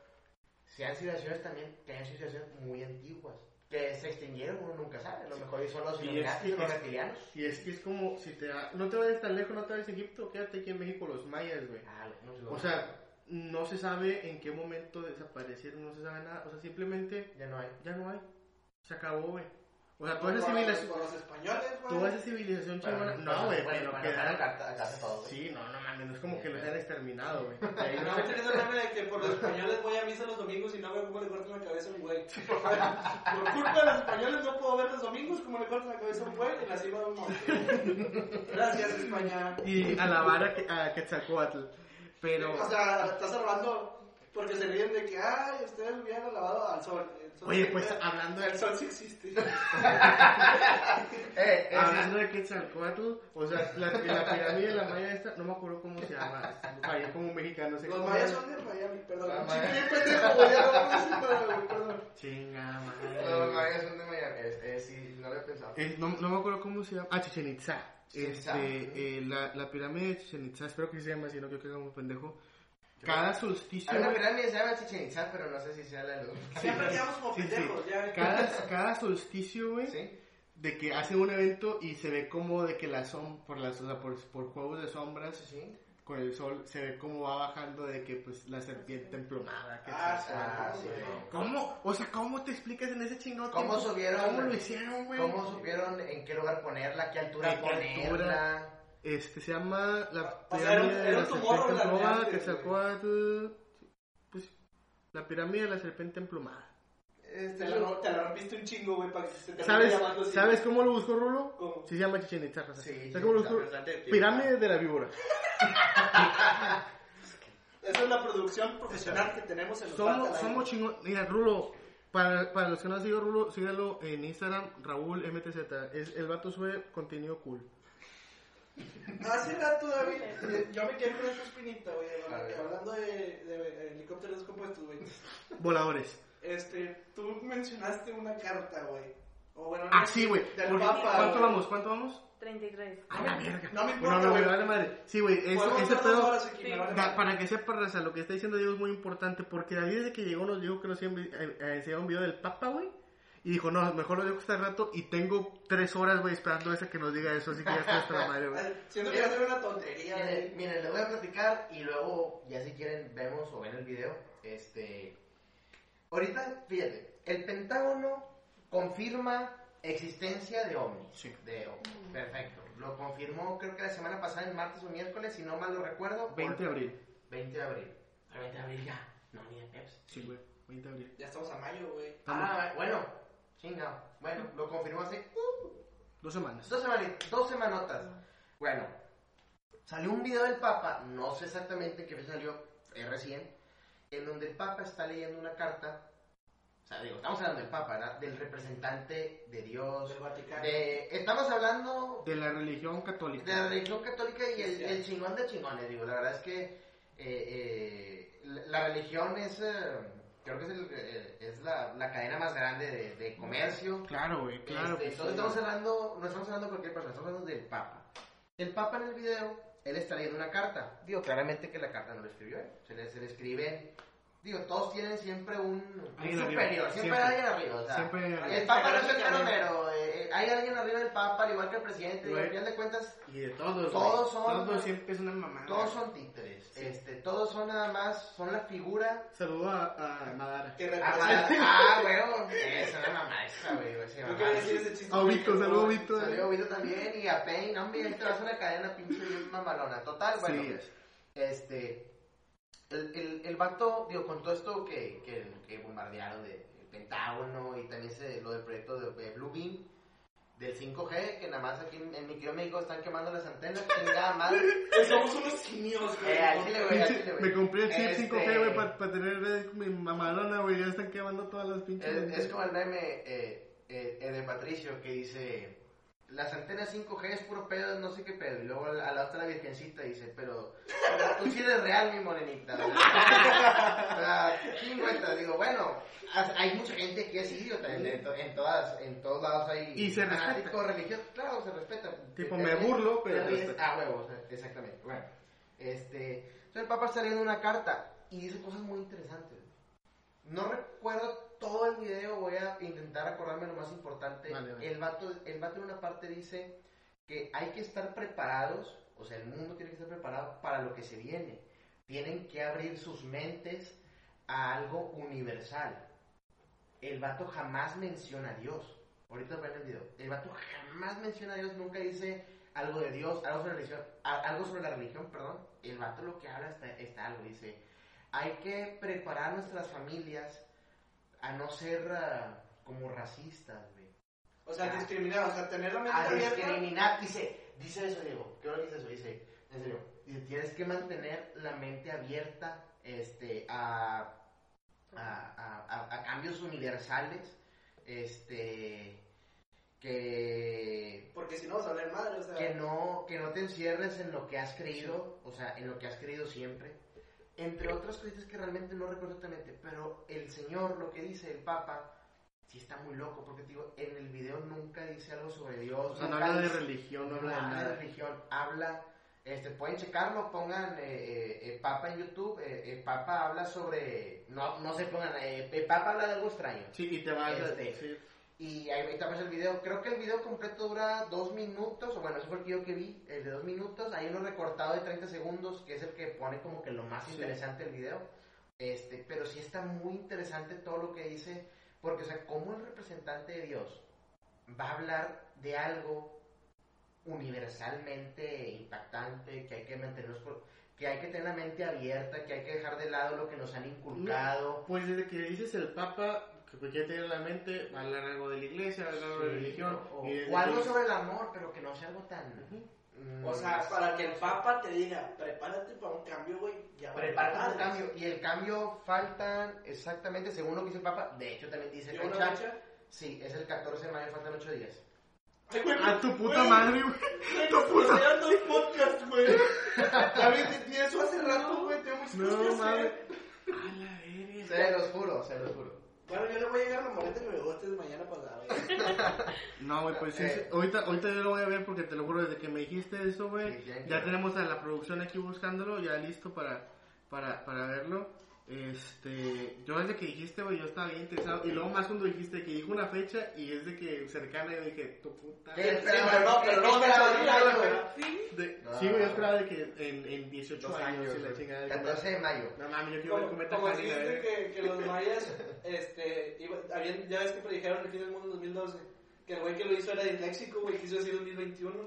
sean civilizaciones también, que hayan civilizaciones muy antiguas, que se extinguieron, uno nunca sabe, a lo mejor son los Y Illuminati, que- los reptilianos. Y es que es como si te no te vayas tan lejos, no te vayas a Egipto, quédate aquí en México, los mayas, güey. Ah, no O sea, no se sabe en qué momento desaparecieron, no se sabe nada. O sea, simplemente ya no hay. ya no hay. Se acabó, güey. O sea, toda esa Por los- civilización, por los españoles, güey. toda esa civilización chingona. No, güey, bueno, pero quedaron. Sí, no, no mames, no es como que los hayan exterminado, güey. [LAUGHS] No me tienes el de que por los españoles voy a misa los domingos y no veo cómo le cortan la cabeza a un güey. [LAUGHS] Por culpa de los españoles no puedo ver los domingos cómo le cortan la cabeza a un güey en la cima de un monte. Gracias, España. Y alabar a, Que- a Quetzalcoatl. Pero. O sea, estás hablando porque se ríen de que, ay, ustedes hubieran alabado al sol. Sol Oye, pues existe. hablando de El sol sí existe. [LAUGHS] Eh, eh, [LAUGHS] Hablando de Quetzalcoatl, o sea, la, la pirámide de la Maya esta, no me acuerdo cómo se llama, fallé como un mexicano, no sé Los cómo mayas son de Miami, perdón. Maya. bien pendejo, güey, ya lo vamos a perdón. Chinga, Los madre. mayas son de Miami. Eh, eh, sí, no lo he pensado. Eh, no, no me acuerdo cómo se llama, ah, Chichen Itza. Chichen Itza. Este, eh, la, la pirámide de Chichen Itza, espero que se llame así, no quiero que haga un pendejo. Cada solsticio, Hay una pirámide se llama Chichen Itza, pero no sé si sea la de los... Siempre quedamos como pendejos, ya. cada, cada solsticio, güey, ¿Sí? de que hace un evento y se ve como de que la som por las, o sea, por, por juegos de sombras, Sí. con el sol, se ve como va bajando de que, pues, la serpiente emplomada. que Ah, se- sí, Ah, sí. ¿Cómo? O sea, ¿cómo te explicas en ese chingado ¿Cómo subieron? ¿Cómo lo hicieron, güey? ¿Cómo supieron en qué lugar ponerla? ¿Qué altura ¿En qué altura? Este, se llama la O sea, era un- pirámide de la serpiente antes, Quetzalcóatl, pues, la pirámide de la serpiente emplomada. Este, Te la, te la rompiste un chingo, güey, para que se te ¿Sabes, llamando así. ¿Sabes cómo lo buscó Rulo? ¿Cómo? Sí se llama Chichen Itza, raza. Sí, ¿Sabes cómo lo. Pirámide de la víbora. Esa es la producción profesional que tenemos en los Somos, somos. Mira, Rulo, para, para los que no han seguido Rulo, síganlo en Instagram, Raúl MTZ. Es, el vato sube contenido cool. [LAUGHS] Hace rato, David, [LAUGHS] yo me quedé con esta espinita, güey, hablando de, de helicópteros descompuestos, güey. Voladores. Este, tú mencionaste una carta, güey. O bueno, Ah, no, sí, güey. Del Porque- Papa, ¿Cuánto güey. vamos? ¿Cuánto vamos? 33. A la verga. No me No, importa, no, güey. me vale madre. Sí, güey, ese, pedo. horas aquí, me Sí. vale Da- madre. para que sepa, raza, lo que está diciendo Diego es muy importante porque David desde que llegó nos dijo que nos iba a envi- enseñar un video del Papa, güey. Y dijo, no, mejor lo dejo este rato y tengo tres horas, güey, esperando ese que nos diga eso, así que ya está hasta la madre, güey. Siento que va a ser una tontería, Miren, güey. miren, les voy a platicar y luego, ya si quieren, vemos o ven el video. Este. Ahorita, fíjate, el Pentágono confirma existencia de ovnis. Sí. De ovnis. Perfecto. Lo confirmó, creo que la semana pasada, en martes o miércoles, si no mal lo recuerdo. por- 20 de abril. 20 de abril. Ah, 20 de abril ya. No, ni de Peps. Sí, güey, 20 de abril. Ya estamos a mayo, güey. Ah, bueno. Chinga. Bueno, lo confirmó hace uh, Dos semanas. Dos, semanitas, dos semanotas. Bueno, salió un video del Papa, no sé exactamente en qué fecha salió, es recién, en donde el Papa está leyendo una carta, o sea, digo, estamos hablando del Papa, ¿verdad? Del representante de Dios, Del Vaticano. de, estamos hablando De la religión católica. de la religión católica y el, Sí. el chingón de chingones, digo, la verdad es que eh, eh, la la religión es, eh, creo que es, el- eh, es la, la cadena más grande de, de comercio, Claro, güey, claro. este, entonces estamos hablando, no estamos hablando de cualquier persona, estamos hablando del Papa. El Papa en el video, él está leyendo una carta. Digo, claramente que la carta no la escribió él. Se le, se le escriben. Digo, todos tienen siempre un, un superior, siempre, siempre. hay alguien arriba. O sea, Siempre hay alguien el Papa no es el mero mero, eh, hay alguien arriba del Papa, al igual que el presidente, y al final de cuentas, Y de todos, Todos güey. son- Todos siempre es una mamada. todos son títeres. Este, todos son nada más, son la figura. Saludo a, a Madara. Que Ah, representa. [LAUGHS] ah, weón. Es una mamá esa, güey. quería decir ese chiste. A Vito, saludo a Vito. Salió Vito también y a Pain, hombre, te vas a una cadena pinche mamalona. Total, bueno, Sí. este, el, el, el vato, digo, con todo esto que, que, que bombardearon del Pentágono y también se, lo del proyecto de, de Blue Beam, del 5G, que nada más aquí en, en mi querido México están quemando las antenas, chingada madre. Que [LAUGHS] somos unos simios, güey. Eh, al chile, güey, al Pinche- chile, güey. Me compré el chip Este, 5G, güey, para tener red mi mamadona, güey. Ya están quemando todas las pinches. Es, es como el meme eh, eh, eh, de Patricio que dice: Las antenas 5G es puro pedo, no sé qué pedo. Y luego a la, otra la virgencita dice: Pero, pero tú sí eres real, mi morenita. O sea, chingüeta. Digo, bueno, ha- hay mucha gente que es idiota. En, en to- en todas, en todos lados hay. Y se respeta. religiosos. Claro, se respeta. Tipo, Te- me te- burlo, pero te. Ah, huevo, o sea, exactamente. Bueno, este. Entonces el Papa está leyendo una carta y dice cosas muy interesantes. No recuerdo todo el video, voy a intentar acordarme lo más importante. Vale, vale. El, vato, el vato en una parte dice que hay que estar preparados, o sea, el mundo tiene que estar preparado para lo que se viene. Tienen que abrir sus mentes a algo universal. El vato jamás menciona a Dios. Ahorita ven el video. El vato jamás menciona a Dios, nunca dice algo de Dios, algo sobre la religión, algo sobre la religión, perdón. El vato lo que habla está, está algo, dice, hay que preparar nuestras familias a no ser ah, como racistas, güey. O sea, discriminar, o sea, tener la mente A abierta. discriminar, dice, dice eso, Diego, ¿qué hora dice eso? Dice, en serio, dice, tienes que mantener la mente abierta este, a, a, a- a- a cambios universales, este, que Porque si no vas a hablar madre, o sea. que no, que no te encierres en lo que has creído, o sea, en lo que has creído siempre. Entre otras cositas que realmente no recuerdo exactamente, pero el Señor, lo que dice el Papa, sí está muy loco, porque digo, en el video nunca dice algo sobre Dios. O sea, no habla de religión, no habla de habla de nada. religión, habla, este, pueden checarlo, pongan eh, eh, eh, Papa en YouTube, eh, eh, Papa habla sobre, no, no se pongan, eh, eh, Papa habla de algo extraño. Sí, y te vas a Este, decir. Y ahí ahorita ves el video. Creo que el video completo dura dos minutos. O bueno, ese fue el yo que vi. El de dos minutos. Hay uno recortado de 30 segundos. Que es el que pone como que lo más Sí. interesante del video. Este, pero sí está muy interesante todo lo que dice. Porque, o sea, como el representante de Dios va a hablar de algo universalmente impactante. Que hay que mantenernos. Que hay que tener la mente abierta. Que hay que dejar de lado lo que nos han inculcado. Pues desde que dices el Papa, que quiere tener en la mente, a hablar algo de la iglesia, a hablar algo de Sí, religión. o, y o algo que- sobre el amor, pero que no sea algo tan. Ujú. mm, O sea, para que el Papa te diga, prepárate para un cambio, güey. Ya va a Prepárate haber un cambio. Y el cambio faltan exactamente según lo que dice el Papa. De hecho, también dice ¿Lleva una fecha. fecha? Sí, es el 14 de mayo, faltan 8 días. Ay, güey, A tu puta güey, madre, güey. güey, nos pasean dos podcasts, güey. [LAUGHS] David, y eso hace rato, güey. Tengo muchas cosas que No hacer. A la verga. Se los juro, se los juro. Bueno, yo le voy a llegar a la maleta que me guste desde mañana pasado. [LAUGHS] No, güey, pues sí, Eh. sí. Ahorita, ahorita yo lo voy a ver porque te lo juro, desde que me dijiste eso, güey, Sí, ya ya tenemos a la producción aquí buscándolo, ya listo para, para, para verlo. Este, yo desde que dijiste, güey, yo estaba bien interesado. Y luego más cuando dijiste que dijo una fecha y es de que cercana, yo dije, tu puta. ¿Qué Sí, yo esperaba de que en, en 18 Dos años, años. y la güey. chingada. 14 de mayo. No mames, yo quiero ver Como, cometa como Halley, la dijiste verga. que, que los mayas, este, iba- habían, ya ves que predijeron el fin del mundo en 2012, que el güey que lo hizo era disléxico, güey, quiso decir 2021.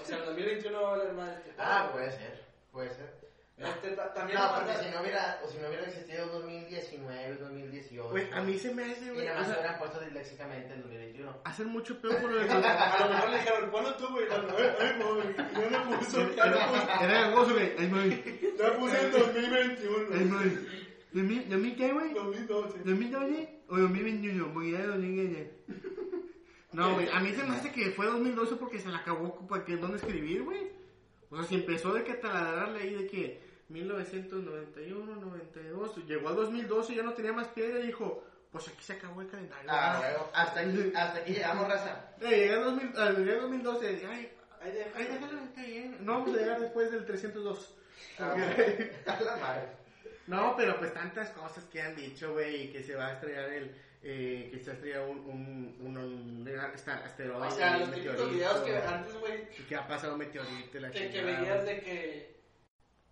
O sea, en 2021 va a valer más. Ah, puede ser. Puede ser. Este, ta- también No, porque si no hubiera, o si no hubiera existido 2019, 2018. Güey, a mí se me hace, Y güey, nada o más sea, hubieran puesto disléxicamente en 2021. hacer mucho peor por lo de [LAUGHS] A lo mejor le dijeron, ¿cuándo tú, güey? Ya lo puso, Era hermoso, güey. Ay, güey. ya puse en 2021. Ay, güey. ¿De mí, de mí qué, güey? 2012. ¿2012 o 2021? Porque ya lo dije No, güey, a mí se me hace que fue 2012 porque se le acabó porque dónde escribir, güey. O sea, si empezó de que taladrarle ahí de que 1991, 92, llegó al 2012 y ya no tenía más piedra y dijo, pues aquí se acabó el calendario. Ah, bueno, hasta aquí, hasta aquí llegamos, raza. Eh, llegué al 2000, ah, llegué al 2012 ay, Ahí ay, déjalo. bien. No vamos a llegar después del 302. Ah. No, pero pues tantas cosas que han dicho, güey, que se va a estrellar el, eh, que se ha estrellado un, un, un, un asteroide. O sea, un los típicos videos que antes, güey, que ha pasado un meteorito la que, que veías de que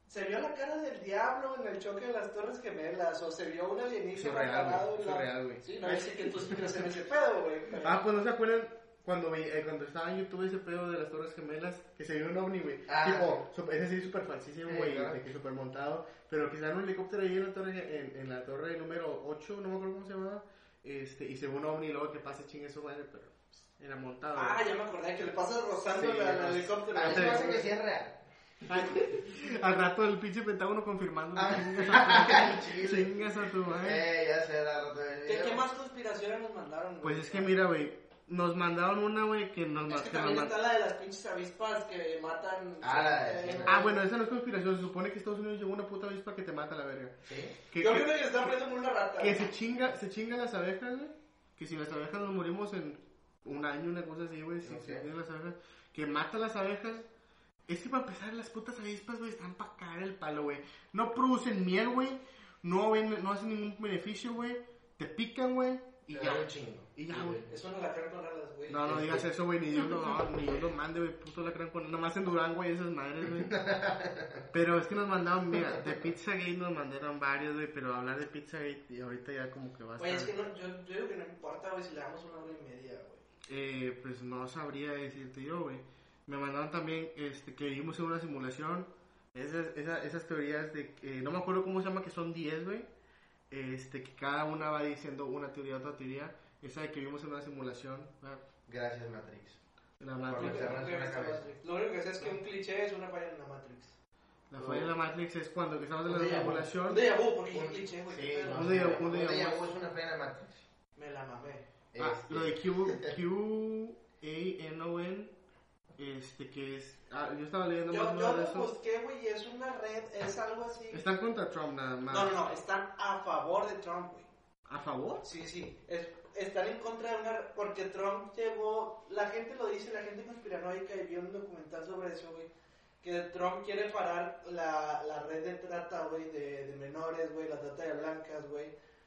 se vio la cara del diablo en el choque de las Torres Gemelas, o se vio un alienígena parado güey, surreal, güey. Sí, no, es que tú sí crees en ese [LAUGHS] pedo, güey. Ah, pues no se acuerdan cuando, vi- eh, cuando estaba en YouTube ese pedo de las Torres Gemelas, que se vio un ovni, güey. Ah, tipo, su- ese sí súper falsísimo, Sí, güey, claro. de que súper montado. Pero que un helicóptero ahí en la torre, en, en la torre número 8, no me acuerdo cómo se llamaba. Este, y se ve un ovni y luego que pase chingue su madre, pero pues, era montado. Ah, güey. ya me acordé que le pasas rozando Sí, el sí. helicóptero. Ah, se me sí, hace que güey. sí es real. Al, rato el pinche Pentágono confirmando. Ah, chingas a tu- madre. [LAUGHS] Eh, ya sé, la rato ¿Qué, qué más conspiraciones nos mandaron, güey? Pues es que mira, güey, nos mandaron una, güey, que nos, Es ma- que que también está la de las pinches avispas que matan... Ah, la de- Eh, Ah, bueno, esa no es conspiración, se supone que Estados Unidos llegó una puta avispa que te mata a la verga. ¿Sí? Que, Yo que- creo que está poniendo una rata. que se chinga, se chinga las abejas, güey. Que si las abejas nos morimos en un año, una cosa así, güey. Si Ok. se chingan las abejas. Que mata las abejas. Es que para empezar, las putas avispas, güey, están para caer el palo, güey. No producen miel, güey. No, ven- no hacen ningún beneficio, güey. Te pican, güey. Y Te ya. un chingo. Y ya, güey. Es un alacrán con alas, güey. No, no digas eso, güey, ni Dios [LAUGHS] lo, no, ni Dios lo mande, güey, puto la crean con nomás en Durango, güey, esas madres, güey. Pero es que nos mandaron, mira, de Pizzagate nos mandaron varios, güey, pero hablar de Pizzagate y ahorita ya como que va a Güey, es que no, yo, yo digo que no importa, güey, si le damos una hora y media, güey. Eh, pues no sabría decirte yo, güey. Me mandaron también, este, que vimos en una simulación, esas, esa- esas teorías de, que no me acuerdo cómo se llama, que son 10, güey. Este, que cada una va diciendo una teoría, otra teoría. Esa de que vimos en una simulación, ¿verdad? Gracias, Matrix. la Matrix. lo. Matrix. Único que sé es que un cliché es una falla en la Matrix. La falla de la Matrix es cuando que estamos en la simulación. Un déjà vu, porque dije Un- cliché, güey. Sí, Un déjà- vu. es una pena Matrix. Me la mamé. Ah, Este, lo de Q, [LAUGHS] Q, A, N, O, N, este, que es, ah, yo estaba leyendo Yo, más yo lo eso. busqué, güey, y es una red, es algo así. Están contra Trump nada más. No, no, no, están a favor de Trump, güey. ¿A favor? Sí, sí, es, están en contra de una... Porque Trump llevó... La gente lo dice, la gente conspiranoica, y vio un documental sobre eso, güey. Que Trump quiere parar la, la red de trata, güey, de, de menores, güey, la trata de blancas, güey.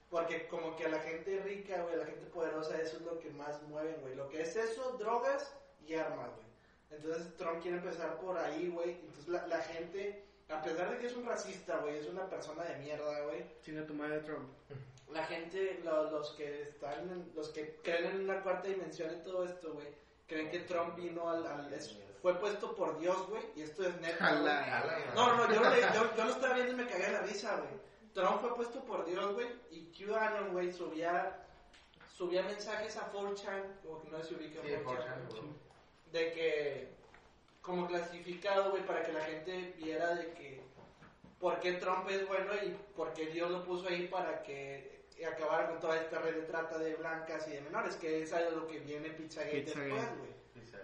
Porque como que a la gente rica, güey, a la gente poderosa, eso es lo que más mueven, güey. Lo que es eso, drogas y armas, güey. Entonces Trump quiere empezar por ahí, güey. Entonces la, la gente, a pesar de que es un racista, güey, es una persona de mierda, güey Chinga tu madre Trump. la gente, lo- los que están, en- los que creen en una cuarta dimensión y todo esto, güey, creen que Trump vino al, al- es- fue puesto por Dios, güey, y esto es neta. güey. Jala. Jala, No, no, no, yo, yo, yo lo estaba viendo y me cagué la risa, güey. Trump fue puesto por Dios, güey, y QAnon, güey, subía, subía mensajes a 4chan, como que no se ubica Sí, 4chan, por chan, güey, bro. De que, como clasificado, güey, para que la gente viera de que, por qué Trump es bueno y por qué Dios lo puso ahí para que acabara con toda esta red de trata de blancas y de menores, que es algo lo que viene Pizzagate Pizzagate. después, güey.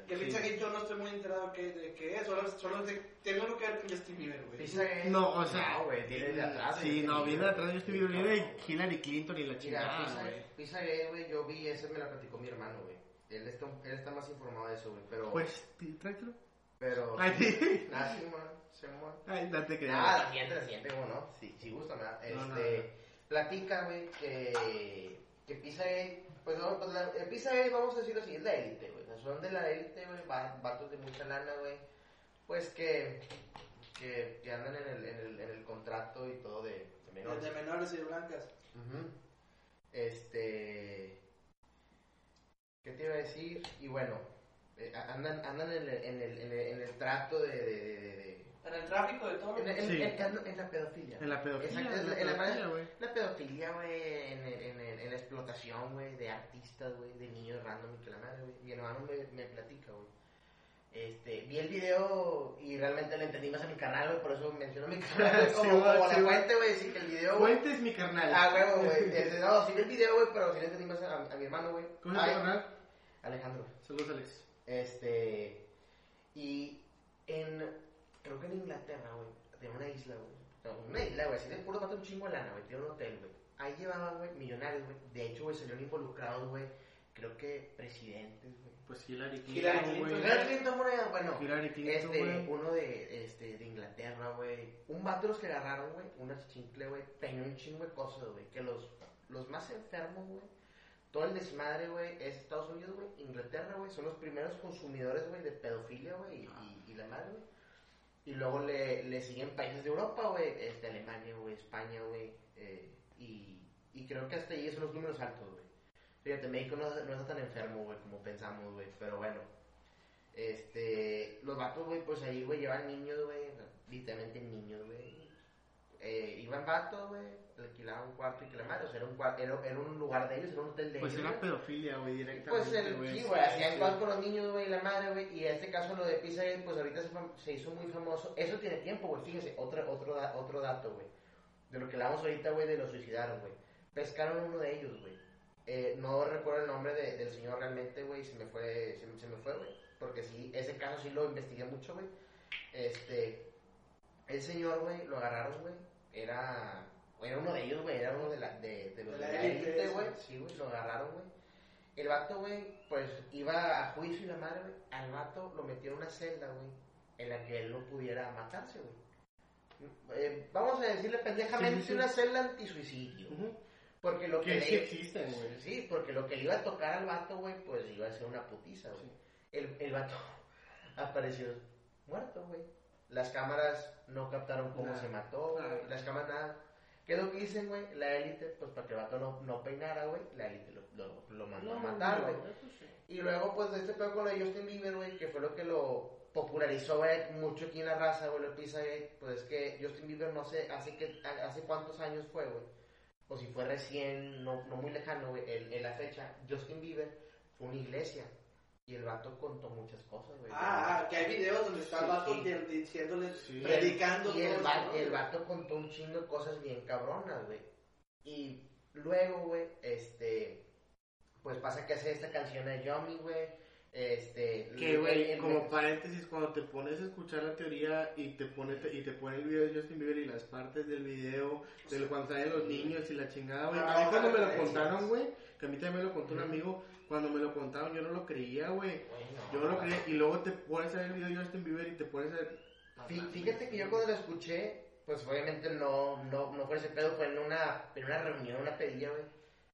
Que Sí. Pizzagate yo no estoy muy enterado que, de qué es, solo, solo de, tengo algo que ver con Justin Bieber, güey. Pizzagate. No, o sea, No, güey, viene de atrás. Sí, no, viene de atrás. Yo estoy viendo viene de Hillary Clinton y la chingada, güey. Pizzagate, güey, yo vi, ese me la platicó mi hermano, güey. Él está, él está más informado de eso, güey, pero... Pues, tráetelo. Pero... [LAUGHS] Ay, sí. Ah, sí, man, sí, man. Ay, no te Ah, creas. la siguiente, la siguiente, ¿cómo no? Sí, sí gusta, ¿verdad? Este, No, no, no. platica, güey, que, que Pizzagate, pues, no, pues la, el Pizzagate, vamos a decirlo así, es la élite, güey. Son de la élite, güey, va- vatos de mucha lana, güey. Pues que, que, que andan en el, en, el, en el contrato y todo de, de menores. De menores y de blancas. Ujú. Este. ¿Qué te iba a decir? Y bueno, eh, andan, andan en, el, en, el, en, el, en el trato de. de, de, de- En el tráfico de todo. en, en- Sí. en- en- en la pedofilia. En la pedofilia. Exacto, en la pedofilia, güey. La pedofilia, güey, en, la explotación, güey, de artistas, güey, de niños random y que la madre, güey. Mi hermano me, me platica, güey. Este, vi el video y realmente le entendí más a mi canal, güey, por eso menciono mi canal Sí, [LAUGHS] como, güey, como sí, la güey. fuente, güey, sí que el video, güey. Fuentes mi carnal. Ah, huevo, güey. [LAUGHS] Este, No, sí vi el video, güey, pero sí le entendí más a, a mi hermano, güey. ¿Cómo se llama Ay, tu? Alejandro. Saludos, Alex. Este. Y en. Creo que en Inglaterra, güey. De una isla, güey. No, una isla, güey. Así de puro mata un chingo de lana, güey. Tiene un hotel, güey. Ahí llevaban, güey, millonarios, güey. De hecho, güey, salieron involucrados, güey. Creo que presidentes, güey. Pues Hillary Hillary Clinton, güey. Clinton. Hillary Clinton, güey, bueno. Hillary Clinton, Este, güey. uno de, este, de Inglaterra, güey. Un vato los que agarraron, güey. Una chincle, güey. Tenía un chingo de cosas, güey. Que los, los más enfermos, güey. Todo el desmadre, güey, es Estados Unidos, güey, Inglaterra, güey, son los primeros consumidores, güey, de pedofilia, güey, y, y, la madre, güey. Y luego le, le siguen países de Europa, güey, este, Alemania, güey, España, güey, eh, y, y creo que hasta ahí son los números altos, güey. Fíjate, México no, no está tan enfermo, güey, como pensamos, güey, pero bueno. Este, los vatos, güey, pues ahí, güey, llevan niños, güey, literalmente niños, güey. Eh, iban vatos, güey, alquilaban un cuarto y que la madre, o sea, era un, era, era, un lugar de ellos, era un hotel de pues ellos. Pues era pedofilia, güey, directamente. Pues el, sí, güey, hacían cosas con los niños, güey, la madre, güey, y en este caso lo de Pizza pues ahorita se, hizo muy famoso. Eso tiene tiempo, güey, fíjese, otro, otro, otro dato, güey. De lo que hablamos ahorita, güey, de los suicidaron, güey. Pescaron uno de ellos, güey. Eh, no recuerdo el nombre de- del señor realmente, güey, se me fue, se, me- se me fue, güey. Porque sí, ese caso sí lo investigué mucho, güey. Este, el señor, güey, lo agarraron, güey. Era, era uno de ellos, güey, era uno de, la, de, de los De de la élite güey. Sí, güey, lo agarraron, güey. El vato, güey, pues iba a juicio y la madre, güey. Al vato lo metió en una celda, güey, en la que él no pudiera matarse, güey. Eh, vamos a decirle pendejamente Sí, sí, sí. una celda antisuicidio. Ujú. Porque lo que, Que le- sí existen, güey. Sí, porque lo que le iba a tocar al vato, güey, pues iba a ser una putiza, güey. Sí. El, el vato [LAUGHS] apareció muerto, güey. Las cámaras no captaron cómo se mató, güey. Las cámaras nada. ¿Qué es lo que dicen, güey? La élite, pues para que el vato no, no peinara, güey, la élite lo, lo, lo mandó a matar, güey. Y luego, pues, de este pedo con lo de Justin Bieber, güey, que fue lo que lo popularizó, güey, mucho aquí en la raza, güey, lo pisa, pues es que Justin Bieber no sé, hace, que, hace cuántos años fue, güey. O si fue recién, no, no muy lejano, güey, en, en la fecha, Justin Bieber fue una iglesia. Y el vato contó muchas cosas, güey. Ah, ah, que hay videos donde está el vato sí. di- diciéndole, Sí. predicando Y el, el vato contó un chingo de cosas bien cabronas, güey. Y luego, güey, este, pues pasa que hace esta canción de Yomi, güey. Este, Que, güey, el- como paréntesis, cuando te pones a escuchar la teoría y te pone, y te pone el video de Justin Bieber y las partes del video, de cuando salen los niños y la chingada, güey. Ah, A mí cuando me lo contaron, güey, que a mí también me lo contó un amigo, cuando me lo contaron yo no lo creía, güey. Yo no lo creía y luego te pones a ver el video de Justin Bieber y te pones a ver... Fí- Fíjate que yo cuando lo escuché, pues obviamente no, no, no fue ese pedo, fue en una, en una reunión, una pedilla, güey.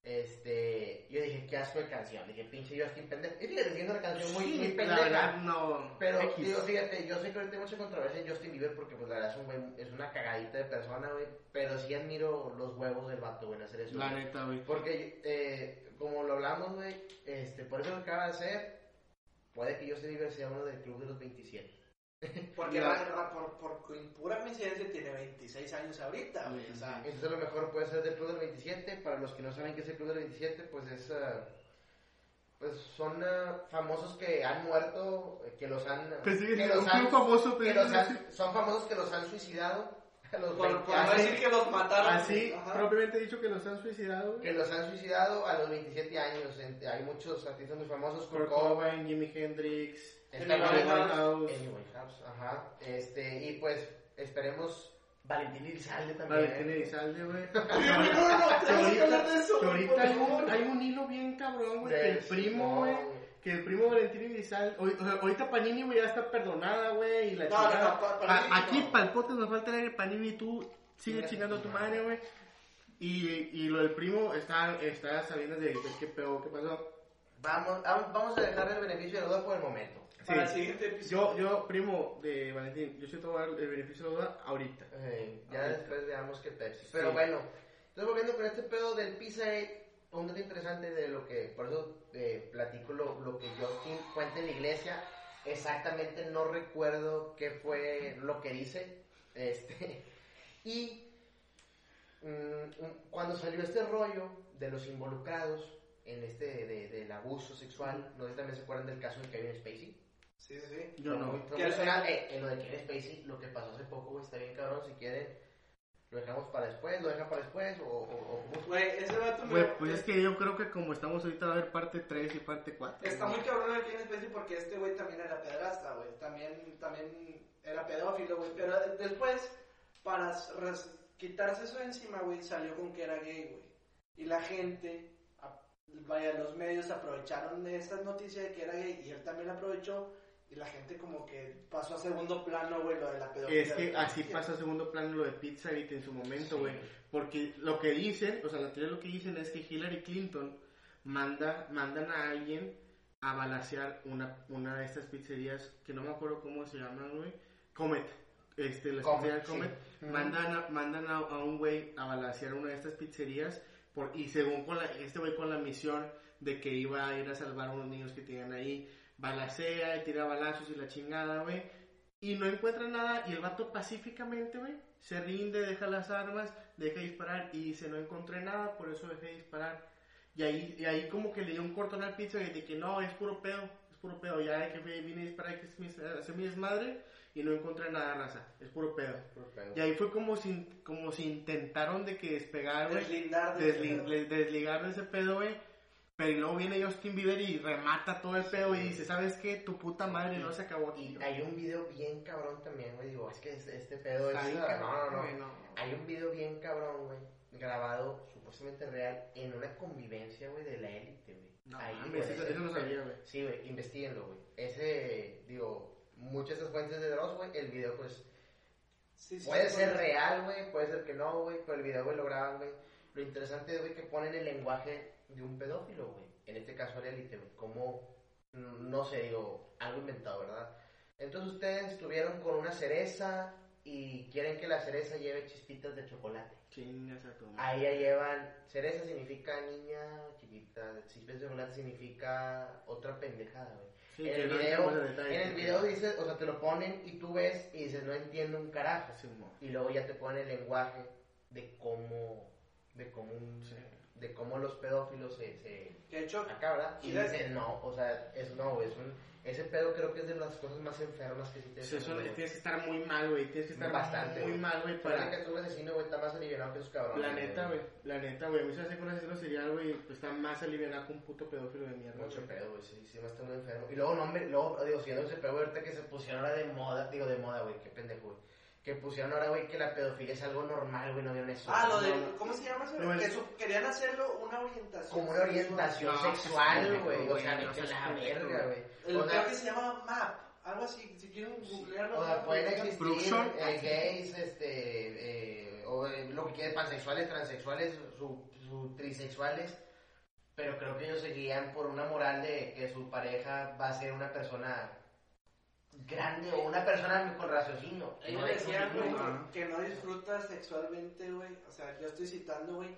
Este, yo dije, qué asco de canción. Dije, pinche Justin pendejo. Y fíjate, siendo una canción muy, muy la pendeja. verdad, no. Pero, X. digo, fíjate, yo sé que ahorita hay mucha controversia en Justin Bieber porque, pues, la verdad es, un es una cagadita de persona, güey. Pero sí admiro los huevos del vato, güey, en hacer eso. La güey. neta, güey. Porque, eh, como lo hablamos, güey, este, por eso lo que acaba de hacer, puede que Justin Bieber sea uno del club de los 27. [LAUGHS] Porque va- va- por, por pura coincidencia tiene 26 años ahorita, güey. O sea, Entonces, a lo mejor puede ser del club del 27. Para los que no saben qué es el club del 27, pues es. ah, pues son ah, famosos que han muerto, que los han. Pues sí, que los un han- famoso, que pero los han- son famosos que los han suicidado. Los por, 20 por no decir que los mataron. Así, Ajá. propiamente dicho que los han suicidado, que los han suicidado a los 27 años. En- Hay muchos artistas muy famosos, Kurt Cobain, Jimi Hendrix, Amy. Winehouse, ajá. Este, y pues esperemos Valentín Elizalde también. Valentín Elizalde, güey. Oye, güey, no, no, no, Que tenemos que hablar de ahorita, eso. que güey, ahorita por hay, un, favor. hay un hilo bien cabrón, güey, el primo, güey. Que el primo Valentín Elizalde, hoy- o sea, ahorita Panini, güey, ya está perdonada, güey, y la No, no, chingada. no, pa- Pa- Panini aquí, no. para el podcast nos falta el Panini, tú sigue Chinga chingando a tu madre. güey. Y, y lo del primo está, está saliendo de qué pedo, qué pasó. Vamos, ah, vamos a dejar el beneficio de la duda por el momento. Para el Sí. siguiente episodio. Yo, yo, primo de Valentín, yo sí te voy a dar el beneficio de la duda ahorita. Ya Ahorita. después veamos qué Pepsi. Pero Sí. bueno, entonces volviendo con este pedo del Pizza un dato interesante de lo que, por eso eh, platico lo, lo que Justin cuenta en la iglesia. Exactamente no recuerdo qué fue lo que dice. Este, [LAUGHS] y mm, mm, cuando salió este rollo de los involucrados en este de- del abuso sexual, no sé si también se acuerdan del caso de Kevin Spacey. Sí, sí, sí. Yo muy- no. fue ¿Qué muy hace? sonado. Eh, en lo de Kevin Spacey, lo que pasó hace poco, güey, está bien cabrón. Si quieren, lo dejamos para después, lo dejan para después, o, o, o- Güey, ese vato me- Güey, pues es que yo creo que como estamos ahorita va a haber parte 3 y parte 4. Está muy cabrón aquí en especie porque este güey también era pedrasta, güey. También, también era pedófilo, güey. Pero después, para res- quitarse eso de encima, güey, salió con que era gay, güey. Y la gente, a- vaya, los medios aprovecharon de esta noticia de que era gay y él también la aprovechó. Y la gente como que pasó a segundo plano, güey, lo de la pedofilia. Es que así pasa a segundo plano lo de Pizzagate en su momento, güey. Porque lo que dicen, o sea, la teoría lo que dicen es que Hillary Clinton manda, mandan a alguien a balasear una, una de estas pizzerías que no me acuerdo cómo se llaman, güey. Comet. Este, la Comet, pizzería sí. Comet. Ujú. Mandan, a, mandan a, a un güey a balasear una de estas pizzerías por, y según con la, este güey con la misión de que iba a ir a salvar a unos niños que tenían ahí, balacea y tira balazos y la chingada, güey. Y no encuentra nada y el vato pacíficamente, güey, se rinde, deja las armas, deja de disparar y dice, no encontré nada, por eso dejé de disparar. Y ahí, y ahí como que le dio un cortón al piso y de que no, es puro pedo, es puro pedo. Ya que vine a disparar, que es mi, desmadre y no encontré nada, raza, es puro pedo. Y ahí fue como si, como si intentaron de que despegar, güey, desligar de ese pedo, güey. Pero y luego viene Justin Bieber y remata todo el pedo y dice, ¿sabes qué? Tu puta madre no se acabó aquí. Y hay un video bien cabrón también, güey. Digo, es que este, este pedo es. No, cabrón, no, no. güey, no. Hay un video bien cabrón, güey. Grabado supuestamente real en una convivencia, güey, de la élite, güey. No, Ahí, güey, eso- eso no sabía, güey. Sí, güey, investiguenlo, güey. Ese, digo, muchas de esas fuentes de Dross, güey. El video, pues, Sí, sí, Puede sí, ser real, güey, puede ser que no, güey, pero el video, güey, lo graban, güey. Lo interesante es, güey, que ponen el lenguaje de un pedófilo, güey. En este caso, el élite, güey. Como, mm, no sé, digo, algo inventado, ¿verdad? Entonces ustedes estuvieron con una cereza y quieren que la cereza lleve chispitas de chocolate. Chingas a tu. Ahí ya llevan, cereza significa niña chiquita, chispitas de chocolate significa otra pendejada, güey. Sí, en, el no video, detalle. en el video dice, o sea, te lo ponen y tú ves y dices, no entiendo un carajo. Sí. Y luego ya te ponen el lenguaje de cómo, de cómo, un- Sí. De cómo los pedófilos se, se de hecho, acá, ¿verdad? Y dicen, no, o sea, es no, es un, ese pedo creo que es de las cosas más enfermas que sí te Sí, eso, tienes que estar muy mal, güey. Tienes que estar Bastante, muy mal, güey, para... que tú un asesino, güey, está más aliviado que esos cabrones. La neta, güey. La neta, güey. Muchas veces con un asesino serial, güey, pues está más aliviado que un puto pedófilo de mierda. Mucho güey. pedo, güey, sí, sí, me está muy enfermo. Y luego, no, hombre, luego, digo, siendo ese pedo, güey, ahorita que se pusieron ahora de moda, digo, de moda, güey, qué pendejo, güey. Que pusieron ahora, güey, que la pedofilia es algo normal, güey, no vieron eso. Ah, lo No, de. no. ¿Cómo se llama eso? No, que su- querían hacerlo una orientación. Como una orientación No, sexual, güey. O sea, a la verga, güey. Creo sea, que se llama MAP. Algo así. Si quieren googlearlo. o sea, pueden existir eh, gays, este, eh, o eh, lo que quieran, pansexuales, transexuales, su, su trisexuales, pero creo que ellos se guían por una moral de que su pareja va a ser una persona grande o una persona con raciocinio. Ellos No de- decían, güey, Ajá. que, no disfrutas sexualmente, güey. O sea, yo estoy citando, güey,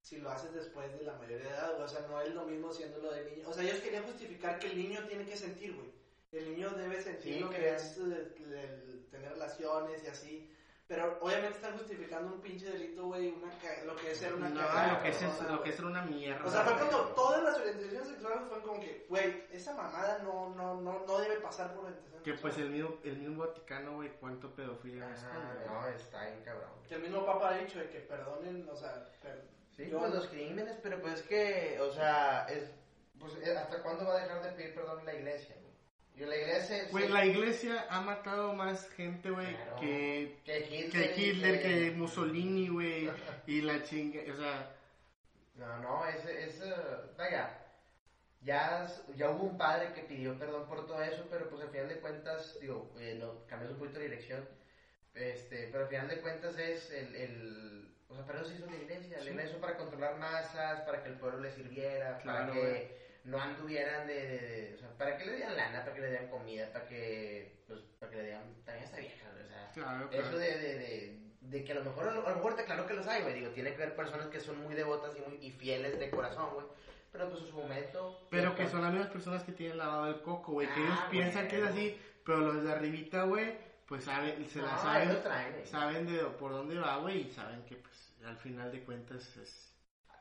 si lo haces después de la mayoría de edad, güey. O sea, no es lo mismo siéndolo de niño. O sea, ellos querían justificar que el niño tiene que sentir, güey. El niño debe sentir Sí, lo que es eh, el- el tener relaciones y así. Pero obviamente están justificando un pinche delito, güey, una ca- lo que es ser una No, cagada, lo que es, es- lo que es ser una mierda. O sea, fue cuando todas las orientaciones sexuales fueron como que, güey, esa mamada no, no, no, no debe pasar por orientación Que pues el mismo, el mismo Vaticano, güey, cuánto pedofilia es. Ajá, no, está bien cabrón. Que el mismo Papa ha dicho de que perdonen, o sea, per- Sí, yo- pues los crímenes, pero pues es que, o sea, es, pues, eh, ¿hasta cuándo va a dejar de pedir perdón la iglesia, güey? Y la iglesia... Güey, sí, la iglesia ha matado más gente, güey, Claro. que, que Hitler, que Hitler, que Mussolini, güey, [LAUGHS] y la chinga, o sea, No, no, ese, ese, vaya, ya, ya hubo un padre que pidió perdón por todo eso, pero pues al final de cuentas, digo, eh, no, cambiamos un poquito de dirección, este, pero al final de cuentas es el, el o sea, para eso se hizo la iglesia, la Sí. iglesia para controlar masas, para que el pueblo le sirviera, para Claro, que güey. No anduvieran de, de- de- o sea, para que le dieran lana, para que le dieran comida, para que, pues, para que le dieran, también está vieja, o sea, claro, eso claro. de, de, de, de que a lo mejor, a lo, a mejor te claro que los hay, güey. Digo, tiene que haber personas que son muy devotas y, muy, y fieles de corazón, güey. Pero pues en su momento. Pero que son las mismas personas que tienen lavado el coco, güey, que Ah, ellos piensan que es así, pero los de arribita, güey, pues saben, se la no, saben, traen, güey. saben de por dónde va, güey, y saben que, pues, al final de cuentas es...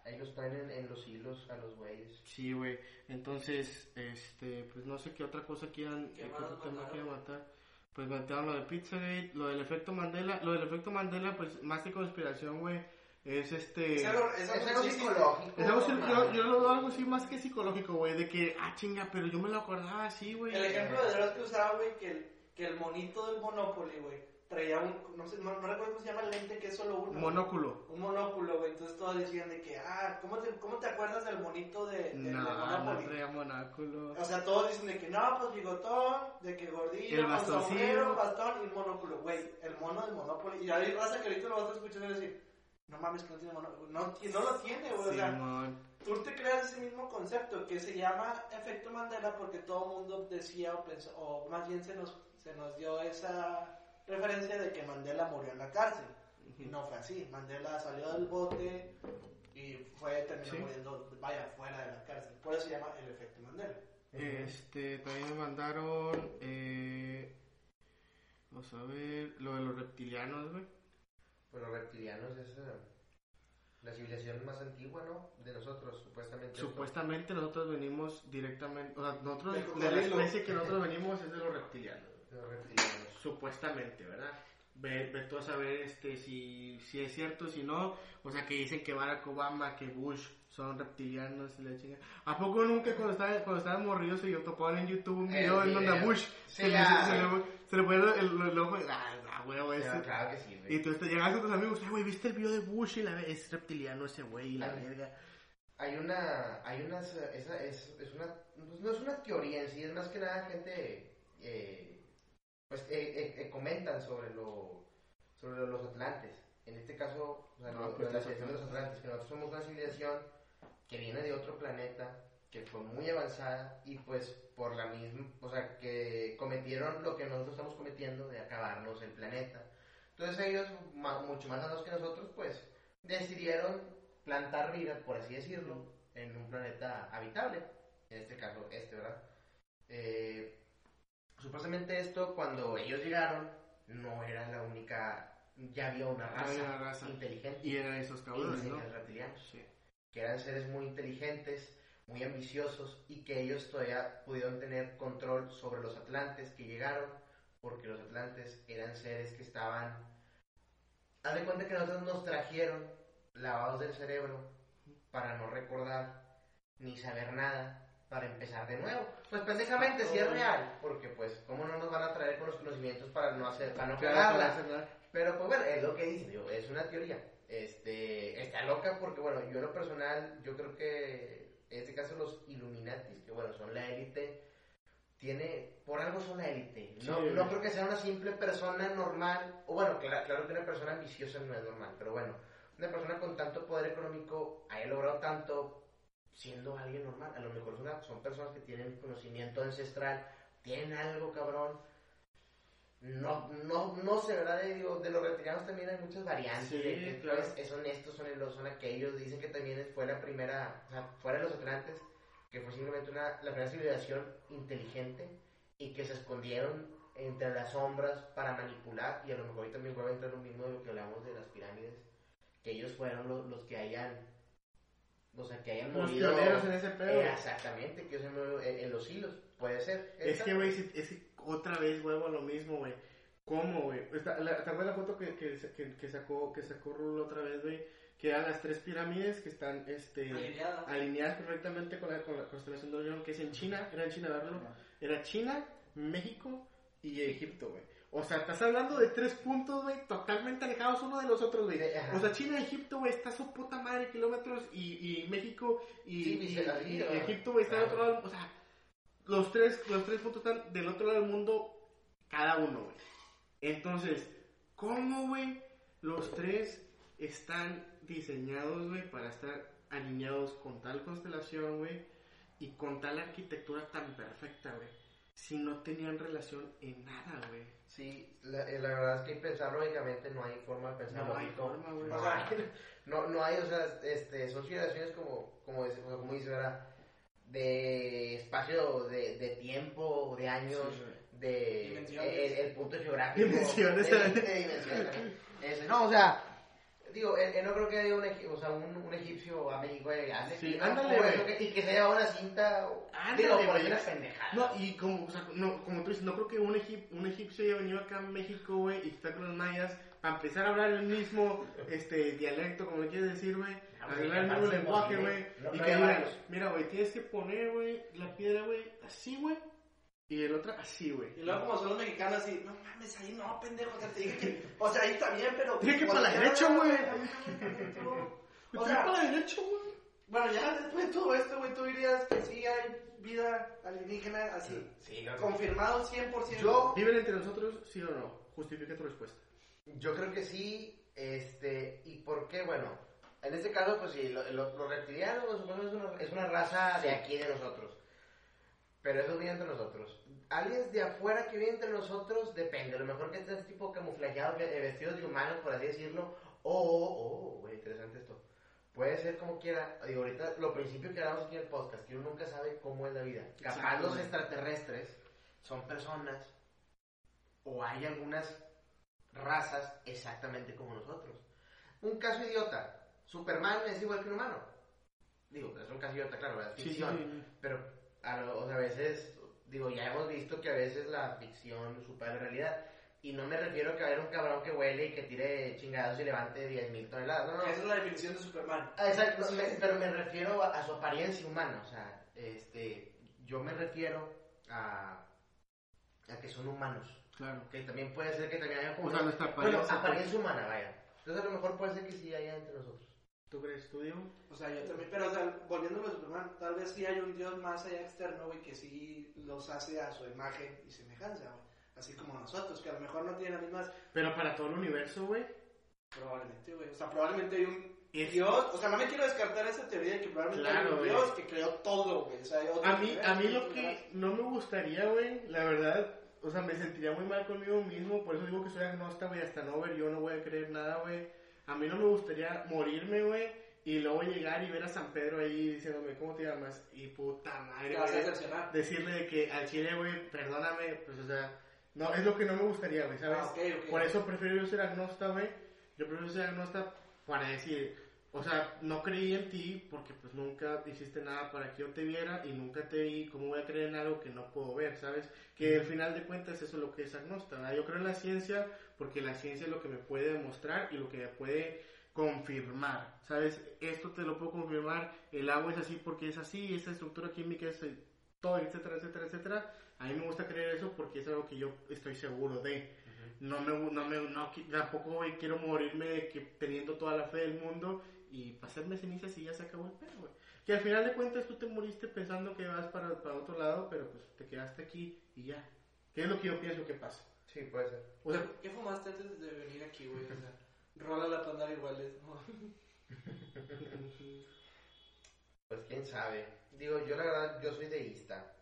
Ellos traen en, en los hilos a los güeyes. Sí, güey. Entonces, este, pues no sé qué otra cosa quieran, ¿Qué qué más otro tema quieran matar. Pues mataron lo de Pizzagate, lo del efecto Mandela. Lo del efecto Mandela, pues más que conspiración, güey, es este... Es algo, es Es algo algo sí, sí, psicológico. Es algo, yo, yo lo veo algo así más que psicológico, güey, de que, ah, chinga, pero yo me lo acordaba así, güey. El ejemplo de Dross que usaba, güey, que el, que el monito del Monopoly, güey, traía un, no sé, no, no recuerdo cómo se llama el lente que es solo uno. Monóculo. Un monóculo, güey. Entonces todos decían de que, ah, ¿cómo te, cómo te acuerdas del monito de, de- No, no Monopoly? traía monóculo. O sea, todos dicen de que no, pues bigotón, de que gordillo, El sombrero, bastón y un monóculo. Güey, el mono del Monopoly. Y hay raza que ahorita lo vas a escuchar y decir, No mames, que no tiene mono. No, no lo tiene, güey. o sea, tú te creas ese mismo concepto que se llama efecto Mandela porque todo el mundo decía o pensó, o más bien se nos, se nos dio esa referencia de que Mandela murió en la cárcel. Y no fue así. Mandela salió del bote y fue, terminó Sí. muriendo, vaya, fuera de la cárcel. Por eso se llama el efecto Mandela. Este, también me mandaron, eh, vamos a ver, lo de los reptilianos, güey. Pues los reptilianos es eh, la civilización más antigua, ¿no? De nosotros, supuestamente. Supuestamente nosotros venimos directamente, o sea, nosotros, de la especie que nosotros venimos es de los reptilianos. Supuestamente, ¿verdad? Ve, ve tú a saber este, si, si es cierto, si no. O sea, que dicen que Barack Obama, que Bush son reptilianos y la chinga. ¿A poco nunca cuando estaba, cuando estaba morrido se yo topaban en YouTube un El video en donde a video. Bush se, le, ah, se, le, pone el, el ojo? Ah, ah, huevo ese. Claro que sí, güey. Y tú te llegas con tus amigos, "Ay, güey, ¿viste el video de Bush? Y la, es reptiliano ese güey y la verga. Hay una, hay unas, eh, esa es, es una, no es una teoría en sí, es más que nada gente, eh, pues eh, eh, eh, comentan sobre lo, sobre los atlantes. En este caso, o sea, No, lo- pues la los civilización de los atlantes, que nosotros somos una civilización que viene de otro planeta, que fue muy avanzada y pues por la misma, o sea, que cometieron lo que nosotros estamos cometiendo de acabarnos el planeta. Entonces ellos, ma- mucho más avanzados que nosotros, pues decidieron plantar vida, por así decirlo, en un planeta habitable, en este caso este, ¿verdad? Eh, supuestamente esto, cuando ellos llegaron, no era la única, ya había una raza, había una raza. inteligente, Y eran esos cabrones, reptilianos Sí. que eran seres muy inteligentes, muy ambiciosos y que ellos todavía pudieron tener control sobre los atlantes que llegaron, porque los atlantes eran seres que estaban... Haz de cuenta que nosotros nos trajeron lavados del cerebro para no recordar ni saber nada para empezar de nuevo. Pues pendejamente sí es real, porque pues cómo no nos van a traer con los conocimientos para no hacer, para no cagarla. Pero pues bueno, es lo que dicen, digo, es una teoría. Este, está loca porque bueno, yo en lo personal, yo creo que en este caso los Illuminatis, que bueno, son la élite, tiene, por algo son la élite. No, Sí, no creo que sea una simple persona normal, o bueno, claro, claro que una persona ambiciosa no es normal, pero bueno, una persona con tanto poder económico haya logrado tanto siendo alguien normal. A lo mejor son, son personas que tienen conocimiento ancestral, tienen algo cabrón. No, no, no sé, ¿verdad? De, digo, de los reptilianos también hay muchas variantes. Sí, de que, claro. pues, son estos, son los, son aquellos. Dicen que también es- fue la primera, o sea, fuera de los Atlantes, que fue simplemente una, la primera civilización inteligente y que se escondieron entre las sombras para manipular. Y a lo mejor ahí también vuelve a entrar lo mismo de lo que hablamos de las pirámides, que ellos fueron los, los que hayan, o sea, que hayan Los movido. pioneros en ese pedo. Eh, exactamente, que hayan movido en, en los hilos, puede ser. Es que, güey, si- es que otra vez vuelvo a lo mismo, güey. ¿Cómo, güey? Está- la- ¿Te acuerdas la foto que, que, que, que sacó que sacó Rulo otra vez, güey? Que eran las tres pirámides que están este, Alineadas. alineadas perfectamente con la, con la constelación de Orión, que es en China. Era en China, ¿verdad? Era China, México y Egipto, güey. O sea, estás hablando de tres puntos, güey, totalmente alejados uno de los otros, güey. O sea, China y Egipto, güey, está a su puta madre kilómetros y, y México y. Egipto, güey, está al otro lado. O sea, los tres, los tres puntos están del otro lado del mundo, cada uno, güey. Entonces, ¿cómo, güey? Los tres están diseñados, güey, para estar alineados con tal constelación, güey, y con tal arquitectura tan perfecta, güey. Si no tenían relación en nada, güey. Sí, la, eh, la verdad es que pensar lógicamente no hay forma de pensar No hay lógico. forma, güey. No hay, [LAUGHS] no, no hay, o sea, este, son civilizaciones como, como, dice, como dice, ¿verdad? De espacio, de, de tiempo, de años, Sí, de el, el punto geográfico. Dimensiones. De, de dimensiones. [LAUGHS] Ese, no, o sea, digo, eh, eh, no creo que haya un, o sea, un, un egipcio a México hace Sí, ándale, güey. y que se lleva una cinta. Ándale, güey. una pendejada. No, y como, o sea, no, como tú dices, no creo que un, egip- un egipcio haya venido acá a México, güey, y que está con los mayas, para empezar a hablar el mismo este, dialecto, como le quieres decir, güey, Ah, arreglar el capaz mismo lenguaje, güey, No- y que digan, mira, güey, tienes que poner, güey, la piedra, güey, así, güey, y el otro así, güey. Y luego como son los mexicanos así, no mames, ahí no, pendejo, te dije que, o sea, ahí está bien, pero... Tiene que para la derecha, güey. O sea, para la derecha, güey. bueno, ya después de todo esto, güey, tú dirías que sí hay vida alienígena así, Sí, que- confirmado 100%. Yo- ¿Viven entre nosotros, sí o no? Justifica tu respuesta. Yo creo que sí, Este, ¿y por qué? Bueno, en este caso, pues sí, lo- lo- los reptilianos los humanos, es una, es una raza de aquí de nosotros. Pero eso vive entre nosotros. Aliens de afuera que viven entre nosotros, depende. A lo mejor que estés tipo camuflajeados, ve- eh, vestidos de humanos, por así decirlo. O, o, o, güey, interesante esto. Puede ser como quiera. Digo, ahorita lo principio que hablamos aquí en el podcast, que uno nunca sabe cómo es la vida. Capaz los extraterrestres son personas o hay algunas razas exactamente como nosotros. Un caso idiota. Superman es igual que un humano. Digo, es un caso idiota, claro, ¿verdad? Sí, sí, Ficción. sí. Pero a, lo- o sea, a veces, digo, ya hemos visto que a veces la ficción supera la realidad. Y no me refiero a que va a haber un cabrón que huele y que tire chingados y levante 10.000 toneladas. No, no. Esa es la definición de Superman. Ah, Exacto, me- pero me refiero a, a su apariencia humana. O sea, este, yo me refiero a, a que son humanos. Claro. Que también puede ser que también haya como... O sea, nuestra bueno, apariencia, apariencia humana, vaya. Entonces a lo mejor puede ser que sí haya entre nosotros. ¿Tú crees, tú, Diego? O sea, yo también, pero o sea, volviéndolo a Superman, tal vez sí hay un dios más allá externo, güey, que sí los hace a su imagen y semejanza, güey. Así como nosotros, que a lo mejor no tienen las mismas, Pero para todo el universo, güey. probablemente, güey. O sea, probablemente hay un Es- dios, o sea, no me quiero descartar esa teoría de que probablemente hay Claro, un güey. dios que creó todo, güey. O sea, hay otro A mí, a mí lo que no me gustaría, güey, la verdad, o sea, me sentiría muy mal conmigo mismo, por eso digo que soy agnóstico, güey, hasta no ver, yo no voy a creer nada, güey. A mí no me gustaría morirme, güey, y luego llegar y ver a San Pedro ahí diciéndome, ¿cómo te llamas? Y puta madre, güey, decirle de que al chile, güey, perdóname, pues, o sea, no, es lo que no me gustaría, güey, ¿sabes? Ah. Por eso prefiero yo ser agnósta, güey. Yo prefiero ser agnósta para decir, o sea, no creí en ti porque pues nunca hiciste nada para que yo te viera y nunca te vi, ¿cómo voy a creer en algo que no puedo ver, sabes? Que al final de cuentas eso es lo que es ¿verdad? Yo creo en la ciencia porque la ciencia es lo que me puede demostrar y lo que me puede confirmar, ¿sabes? Esto te lo puedo confirmar, el agua es así porque es así, esta estructura química es todo, etcétera, etcétera, etcétera. A mí me gusta creer eso porque es algo que yo estoy seguro de. No me, no me, no, tampoco quiero morirme de que teniendo toda la fe del mundo y pasarme cenizas y ya se acabó el pedo, güey. Que al final de cuentas tú te moriste pensando que vas para, para otro lado, pero pues te quedaste aquí y ya. ¿Qué es lo que yo pienso que pasa? Sí, puede ser. O sea, ¿Qué fumaste antes de venir aquí, güey? O sea, rola la pandar iguales. [LAUGHS] Pues quién sabe. Digo, yo la verdad, yo soy deísta.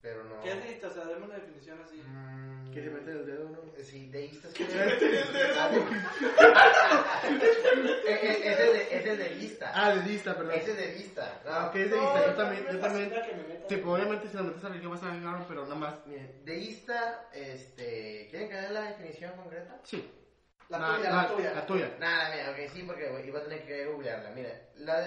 Pero no. ¿Qué es deísta? O sea, dame una definición así. Mm, que se mete el dedo, ¿no? Sí, deísta es que. [LAUGHS] Eh, eh, ese es de- ese es deísta. Ah, de lista, perdón. Ese es deísta. Ah, ok, es de No, lista. Yo no también, yo también. me. Tipo, obviamente si la metes a religión vas a vengar, pero nada más. Miren, deísta, este. ¿Quieren que dé la definición concreta? Sí. La tuya, la tuya. La tuya. Nada, mira, ok, sí, porque iba a tener que googlearla. Mira, la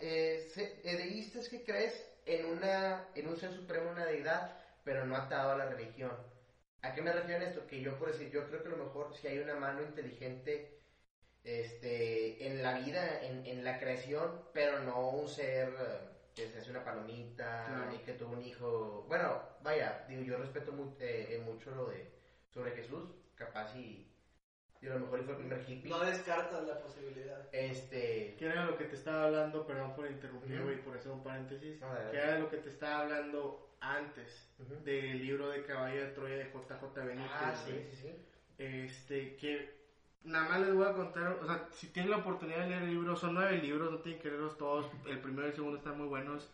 eh, se- eh, deísta es que crees en, una, en un ser supremo, una deidad, pero no atado a la religión. ¿A qué me refiero en esto? Que yo, por decir, yo creo que a lo mejor si hay una mano inteligente este, en la vida, en, en la creación, pero no un ser eh, que se hace una palomita Claro. y que tuvo un hijo. Bueno, vaya, digo, yo respeto mu- eh, eh, mucho lo de sobre Jesús, capaz y, y a lo mejor fue el primer hippie. No descartas la posibilidad. Este. ¿Qué era lo que te estaba hablando? Perdón por interrumpir, güey, por hacer un paréntesis. Adelante. ¿Qué era lo que te estaba hablando antes Ujú. del libro de Caballo de Troya de JJ Benítez? Ah, sí, sí, sí. Este, que nada más les voy a contar, o sea, si tienen la oportunidad de leer el libro, son nueve libros, no tienen que leerlos todos, el primero y el segundo están muy buenos.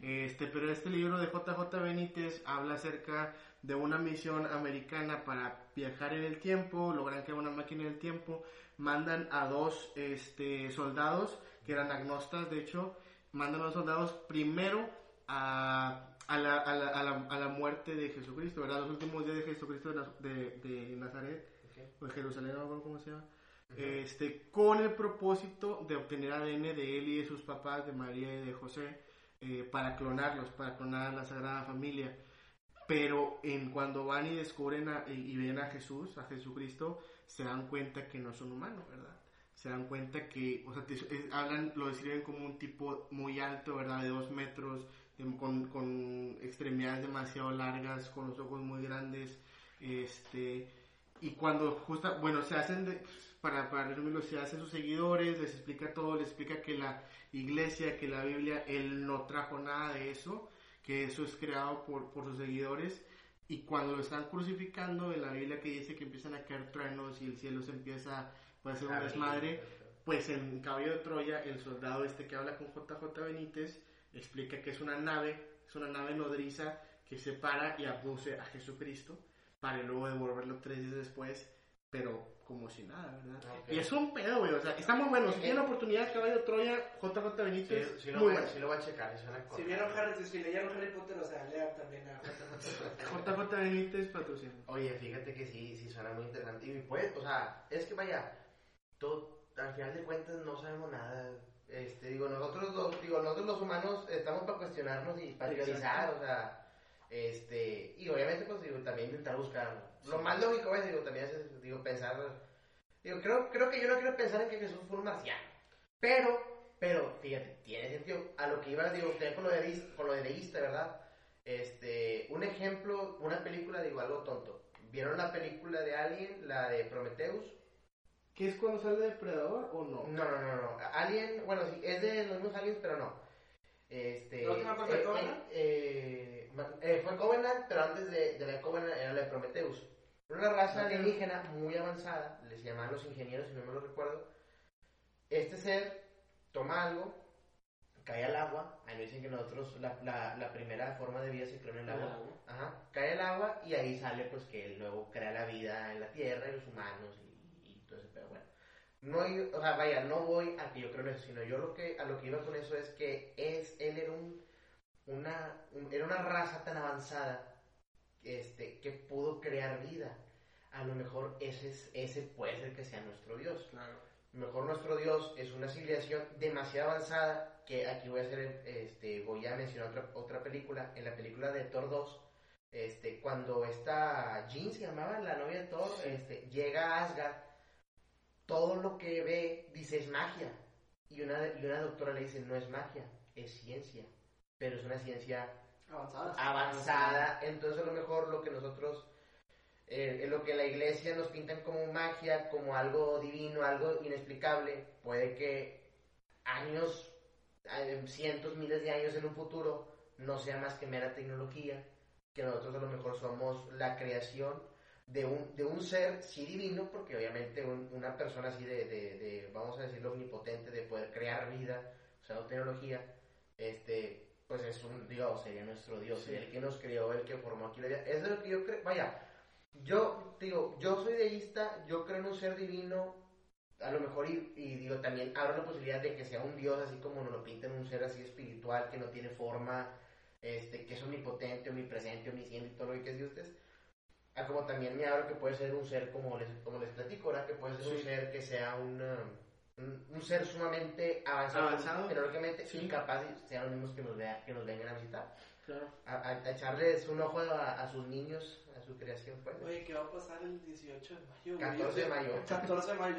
Este, pero este libro de JJ Benítez habla acerca de una misión americana para viajar en el tiempo, logran crear una máquina del tiempo, mandan a dos este, soldados que eran agnostas, de hecho, mandan a los soldados primero a, a, la, a, la, a, la, a la muerte de Jesucristo, ¿verdad? Los últimos días de Jesucristo de, de, de Nazaret, o de Jerusalén, no me cómo se llama, este, con el propósito de obtener ADN de él y de sus papás, de María y de José, eh, para clonarlos, para clonar a la Sagrada Familia. Pero en cuando van y descubren a- y, ven a Jesús, a Jesucristo, se dan cuenta que no son humanos, ¿verdad? Se dan cuenta que, o sea, hablan, lo describen como un tipo muy alto, ¿verdad? De dos metros, con, con extremidades demasiado largas, con los ojos muy grandes, este, y cuando justa, bueno, se hacen, de- para, para resumirlo, se hacen sus seguidores, les explica todo, les explica que la iglesia, que la Biblia, él no trajo nada de eso, que eso es creado por, por sus seguidores, y cuando lo están crucificando en la Biblia que dice que empiezan a caer truenos y el cielo se empieza puede ser un Ah, desmadre. Pues en Caballo de Troya, el soldado este que habla con JJ Benítez explica que es una nave, es una nave nodriza que separa y abduce a Jesucristo para luego devolverlo tres días después, pero como si nada, ¿verdad? Ok. Y es un pedo, güey, o sea, está muy bueno. Si tienen la oportunidad, Caballo de Troya, JJ Benítez, Sí, sí lo muy voy, bueno. sí lo voy a checar, Si vieron Harry, si leyeron Harry Potter, o sea, lean también a JJ Benítez [LAUGHS] patrocina. Oye, fíjate que sí, sí suena muy interesante. Y pues, o sea, es que vaya, todo, al final de cuentas no sabemos nada. Este, digo, nosotros los, digo, nosotros los humanos estamos para cuestionarnos y para teorizar, o sea, este, y obviamente pues digo, también intentar buscar. Lo más lógico es, digo, también es, digo, pensar, digo, creo, creo que yo no quiero pensar en que Jesús fue un marciano. Pero, pero, fíjate, tiene sentido. A lo que iba, digo, usted con lo de, con lo de deísta, ¿verdad? Este, un ejemplo, una película, digo, algo tonto. ¿Vieron la película de Alien, la de Prometheus? ¿Qué es cuando sale Depredador o no? No, no, no, no. Alien, bueno, sí, es de los mismos aliens, pero no. Este, ¿La última parte de eh, Covenant? Eh, fue Covenant, pero antes de, de la Covenant era la de Prometheus. Una raza alienígena muy avanzada, les llamaban los ingenieros, si no me lo recuerdo. Este ser toma algo, cae al agua. Ahí dicen que nosotros, la, la, la primera forma de vida se creó en el agua. Ajá, cae el agua y ahí sale pues que él luego crea la vida en la tierra y los humanos y, y todo ese pero bueno. No, o sea, vaya, no voy a que yo creo en eso, sino yo lo que, a lo que iba con eso es que es, él era un, una, un- era una raza tan avanzada este, que pudo crear vida. A lo mejor ese, es, ese puede ser que sea nuestro Dios. Claro. Mejor nuestro Dios es una civilización demasiado avanzada que aquí voy a hacer, este, voy a mencionar otra, otra película, en la película de Thor 2, este, cuando esta Jean se llamaba la novia de Thor, este, llega a Asgard, todo lo que ve dice es magia y una, y una doctora le dice no es magia, es ciencia, pero es una ciencia Avanzadas. avanzada, entonces a lo mejor lo que nosotros, eh, lo que la iglesia nos pintan como magia, como algo divino, algo inexplicable, puede que años, eh, cientos, miles de años en un futuro, no sea más que mera tecnología, que nosotros a lo mejor somos la creación de un, de un ser, sí divino, porque obviamente un- una persona así de, de, de, vamos a decirlo, omnipotente, de poder crear vida, o sea, tecnología, este, pues es un Dios, sería nuestro Dios, sería el que nos creó, el que formó aquí la vida. Eso es lo que yo creo, vaya, yo digo, yo soy deísta, yo creo en un ser divino, a lo mejor, y, y digo, también abro la posibilidad de que sea un Dios así como nos lo pintan, un ser así espiritual, que no tiene forma, este, que es omnipotente, omnipresente, omnisciente todo lo que es de ustedes. Ah, como también me abro que puede ser un ser, como les, como les platico, ¿verdad? Que puede ser un Sí. ser que sea un, um, un, ser sumamente avanzado, Avanzado. tecnológicamente, Sí. incapaz de sean los mismos que nos, vea, que nos vengan a visitar. Claro. A, a- a echarles un ojo a, a sus niños, a su creación, pues. Oye, ¿qué va a pasar el 18 de mayo? güey? 14 de mayo. 14 de mayo.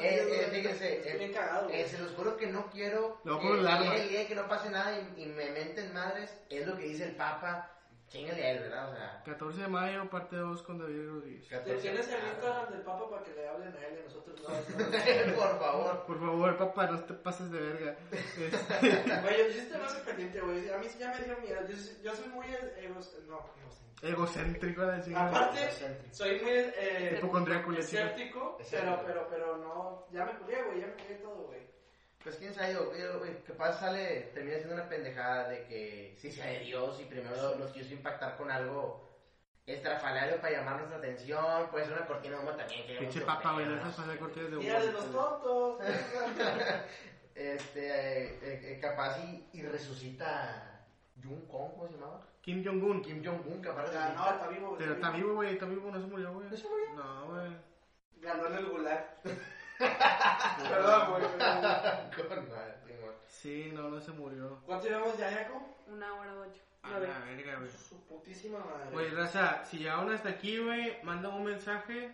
Eh, eh, fíjense, eh. Eh, se los juro que no quiero No, el llegue, que no pase nada y, y me menten madres. Es lo que dice el Papa. Chingale a él, ¿verdad? O sea, 14 de mayo, parte 2 con David Rodríguez. ¿Te 14. tienes el Instagram del Papa para que le hablen a él y a nosotros no? [LAUGHS] Por favor. Por favor, papá, no te pases de verga. Este, [LAUGHS] Güey, yo sí estoy más [LAUGHS] pendiente, güey. A mí sí ya me dio miedo. Yo, yo soy muy egos... No, sé. egocéntrico a decir. Aparte, soy muy eh, le escéptico, pero, pero, pero no... Ya me culié, güey. Ya me culié todo, güey. Pues quién sabe, yo, yo, capaz sale, termina siendo una pendejada de que si sea de Dios y primero nos quiso impactar con algo estrafalario para llamar nuestra atención. Puede ser una cortina de humo también. Que Pinche papa, güey, no ¿no? se pasa cortes de Mira de los tontos. [LAUGHS] este, eh, eh, eh, capaz y, y resucita Jung Kong, ¿cómo se llamaba? Kim Jong-un. Kim Jong-un, capaz Ya, no, está vivo, güey. Pero está vivo, güey, está vivo, no se murió, güey. ¿No se murió? No, güey. Ganó en el gulag. Perdón, güey. [LAUGHS] Con. Sí, no, no se murió. ¿Cuánto llevamos ya, Jaco? Una hora ocho. A la verga, güey. Su putísima madre. Güey, raza, si llegaron hasta aquí, güey, manda un mensaje.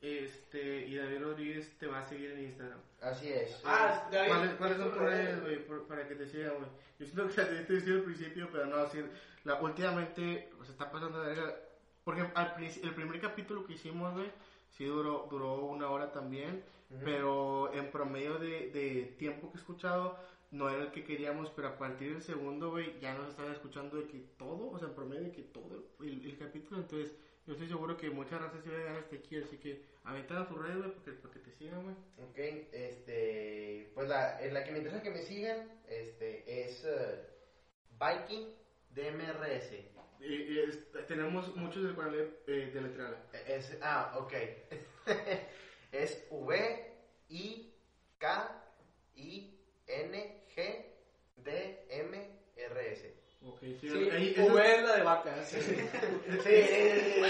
Este, y David Rodríguez te va a seguir en Instagram. Así es. Ah, David. ¿Cuáles, cuáles son tus redes, güey, por- para que te sigan, güey? Yo siento que te decía al principio, pero no, sí, la, últimamente se está pasando de verga. Por ejemplo, al princi- el primer capítulo que hicimos, güey, sí duró, duró una hora también, pero en promedio de, de tiempo que he escuchado, no era el que queríamos, pero a partir del segundo, güey, ya nos estaban escuchando de que todo, o sea, en promedio de que todo el, el capítulo, entonces Yo estoy seguro que muchas razas se van hasta aquí, así que aventad a tu red, güey, porque- para que te sigan, güey. Ok, este, pues la, la que me interesa que me sigan, este, es eh, Viking DMRS. Y- es- tenemos muchos del cual eh, de letrala. Es, ah, ok. [LAUGHS] es V, I, K, I, N, G, D, M, R, S. Ok, sí, Sí, ahí- V es la de vaca. Sí. Sí, sí,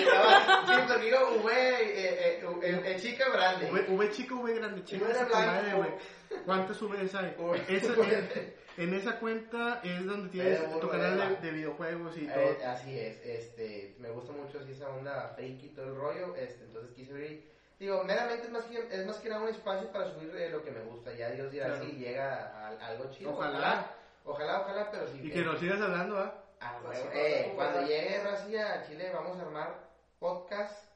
V, eh, eh, eh, chica grande. V, V chico, V grande, chico, V blanco. ¿Cuántas Vs hay? Esa- en, esa cuenta es donde tienes tu canal de, de videojuegos y todo. Así es, este, me gusta mucho así esa onda friki y todo el rollo, este, entonces quise abrir, digo, meramente es más que, es más que nada un espacio para subir eh, lo que me gusta, ya Dios dirá Claro. si llega a, a algo chido, Ojalá. ojalá, ojalá, pero sí. y que nos sigas hablando, ¿ah? Ah, Pues eh, cuando ojalá. llegue Razi a Chile vamos a armar podcast,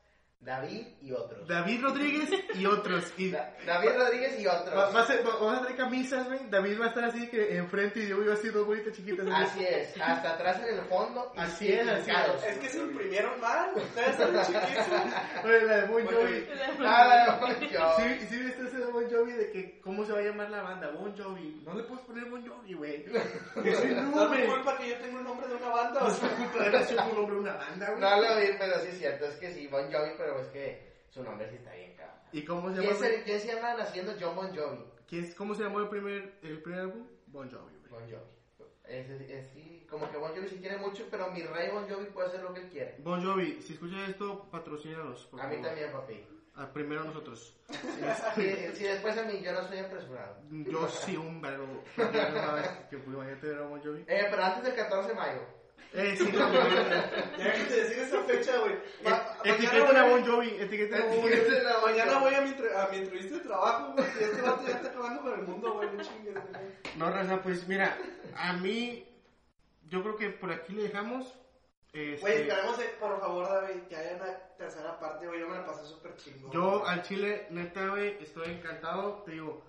David y otros. David Rodríguez y otros. Y Da- David Rodríguez y otros. va, va a ser- va- vamos a traer camisas, güey. David va a estar así que enfrente y yo voy así dos bolitas chiquitas. así. Así es, hasta atrás en el fondo. y Así es, así es. Es que se imprimieron mal. Ustedes están chiquitos. Oye, la de Bon Jovi. Ah, la de Bon Jovi. Sí, sí, viste ese de Bon Jovi de que cómo se va a llamar la banda, Bon Jovi. No le puedes poner Bon Jovi, güey. [LAUGHS] Es mi No es nombre. mi culpa que yo tengo el nombre de una banda. No es culpa de una banda, güey. No lo vi, pero sí es cierto, es que sí, Bon Jovi, pero es que su nombre sí está bien, cabrón. ¿Y cómo se ¿Quién llama? se, quién se llama naciendo John Bon Jovi? ¿Quién es- ¿Cómo se llamó el primer, el primer álbum? Bon Jovi, güey. Bon Jovi. Es, es- sí, como que Bon Jovi sí quiere mucho, pero mi rey Bon Jovi puede hacer lo que él quiere. Bon Jovi, si escuchas esto, patrocínanos. por A mí también, papi. Ah, primero nosotros. [LAUGHS] Si, si después a mí, yo no soy apresurado. Yo sí, un verbo. Que fui, a Bon Jovi. Eh, pero antes del 14 de mayo. Eh, sí, no, ya que te decir esa fecha, güey. Etiqueten voy a Bon Jovi, etiqueten a Bon Jovi. Mañana voy a mi, entre- a mi entrevista de trabajo, güey. Y este vato ya está acabando con el mundo, güey. No chingues, güey. No, Raza, pues mira, a mí, yo creo que por aquí le dejamos. Este, Güey, esperemos, eh, por favor, David, que haya una tercera parte, güey. Yo me la pasé súper chingón. yo güey. al chile, neta, güey, estoy encantado. Te digo,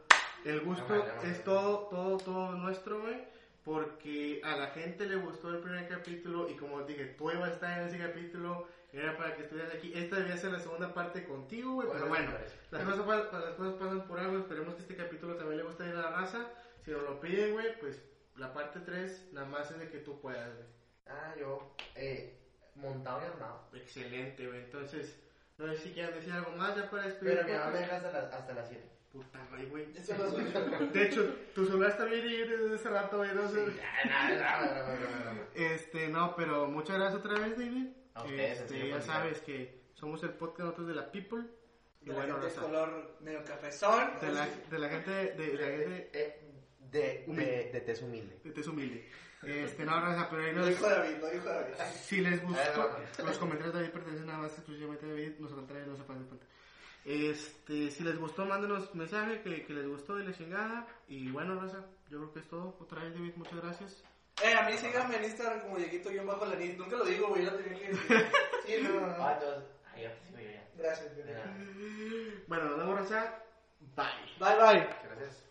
el gusto es todo, todo, todo nuestro, güey. Porque a la gente le gustó el primer capítulo y como dije, tú ibas a estar en ese capítulo, era para que estuvieras aquí. Esta debía ser la segunda parte contigo, güey, pero bueno. Las cosas, pa- las cosas pasan por algo, esperemos que este capítulo también le guste a la raza. Si nos lo piden, güey, pues la parte 3 nada más es de que tú puedas, güey. Ah, yo, eh, montado y armado. Excelente, güey. Entonces, no sé si quieran decir algo más ya para despedir. Pero mi mamá me deja hasta las 7. Puta, güey, güey. Eso lo. De hecho, tu celular está bien y desde hace rato, güey. No sé. Este, no, pero muchas gracias otra vez, David. Ustedes, Este, ya sabes que somos el podcast nosotros de la People. Y De la bueno, gente de color medio cafezón. de la, de la gente de, de la gente Eh, de, Humilde. de, de tez humilde. de Tez Humilde. Este, no, raza, pero ahí Lo nos, dijo David, lo dijo David. Si les gustó, los comentarios de David pertenecen nada más exclusivamente a David, nosotros también no se pasen cuenta. Este, si les gustó, mándenos mensaje que, que les gustó y la chingada. Y bueno, Raza, yo creo que es todo. Otra vez, David, muchas gracias. Eh, a mí síganme en Instagram como Dieguito yo bajo la nit. Nunca lo digo, güey, ya lo tenía que decir. [LAUGHS] Sí, no, no, no. Ah, entonces, ahí ya. Gracias. Bueno, nos vemos, Raza. Bye. Bye, bye. Gracias.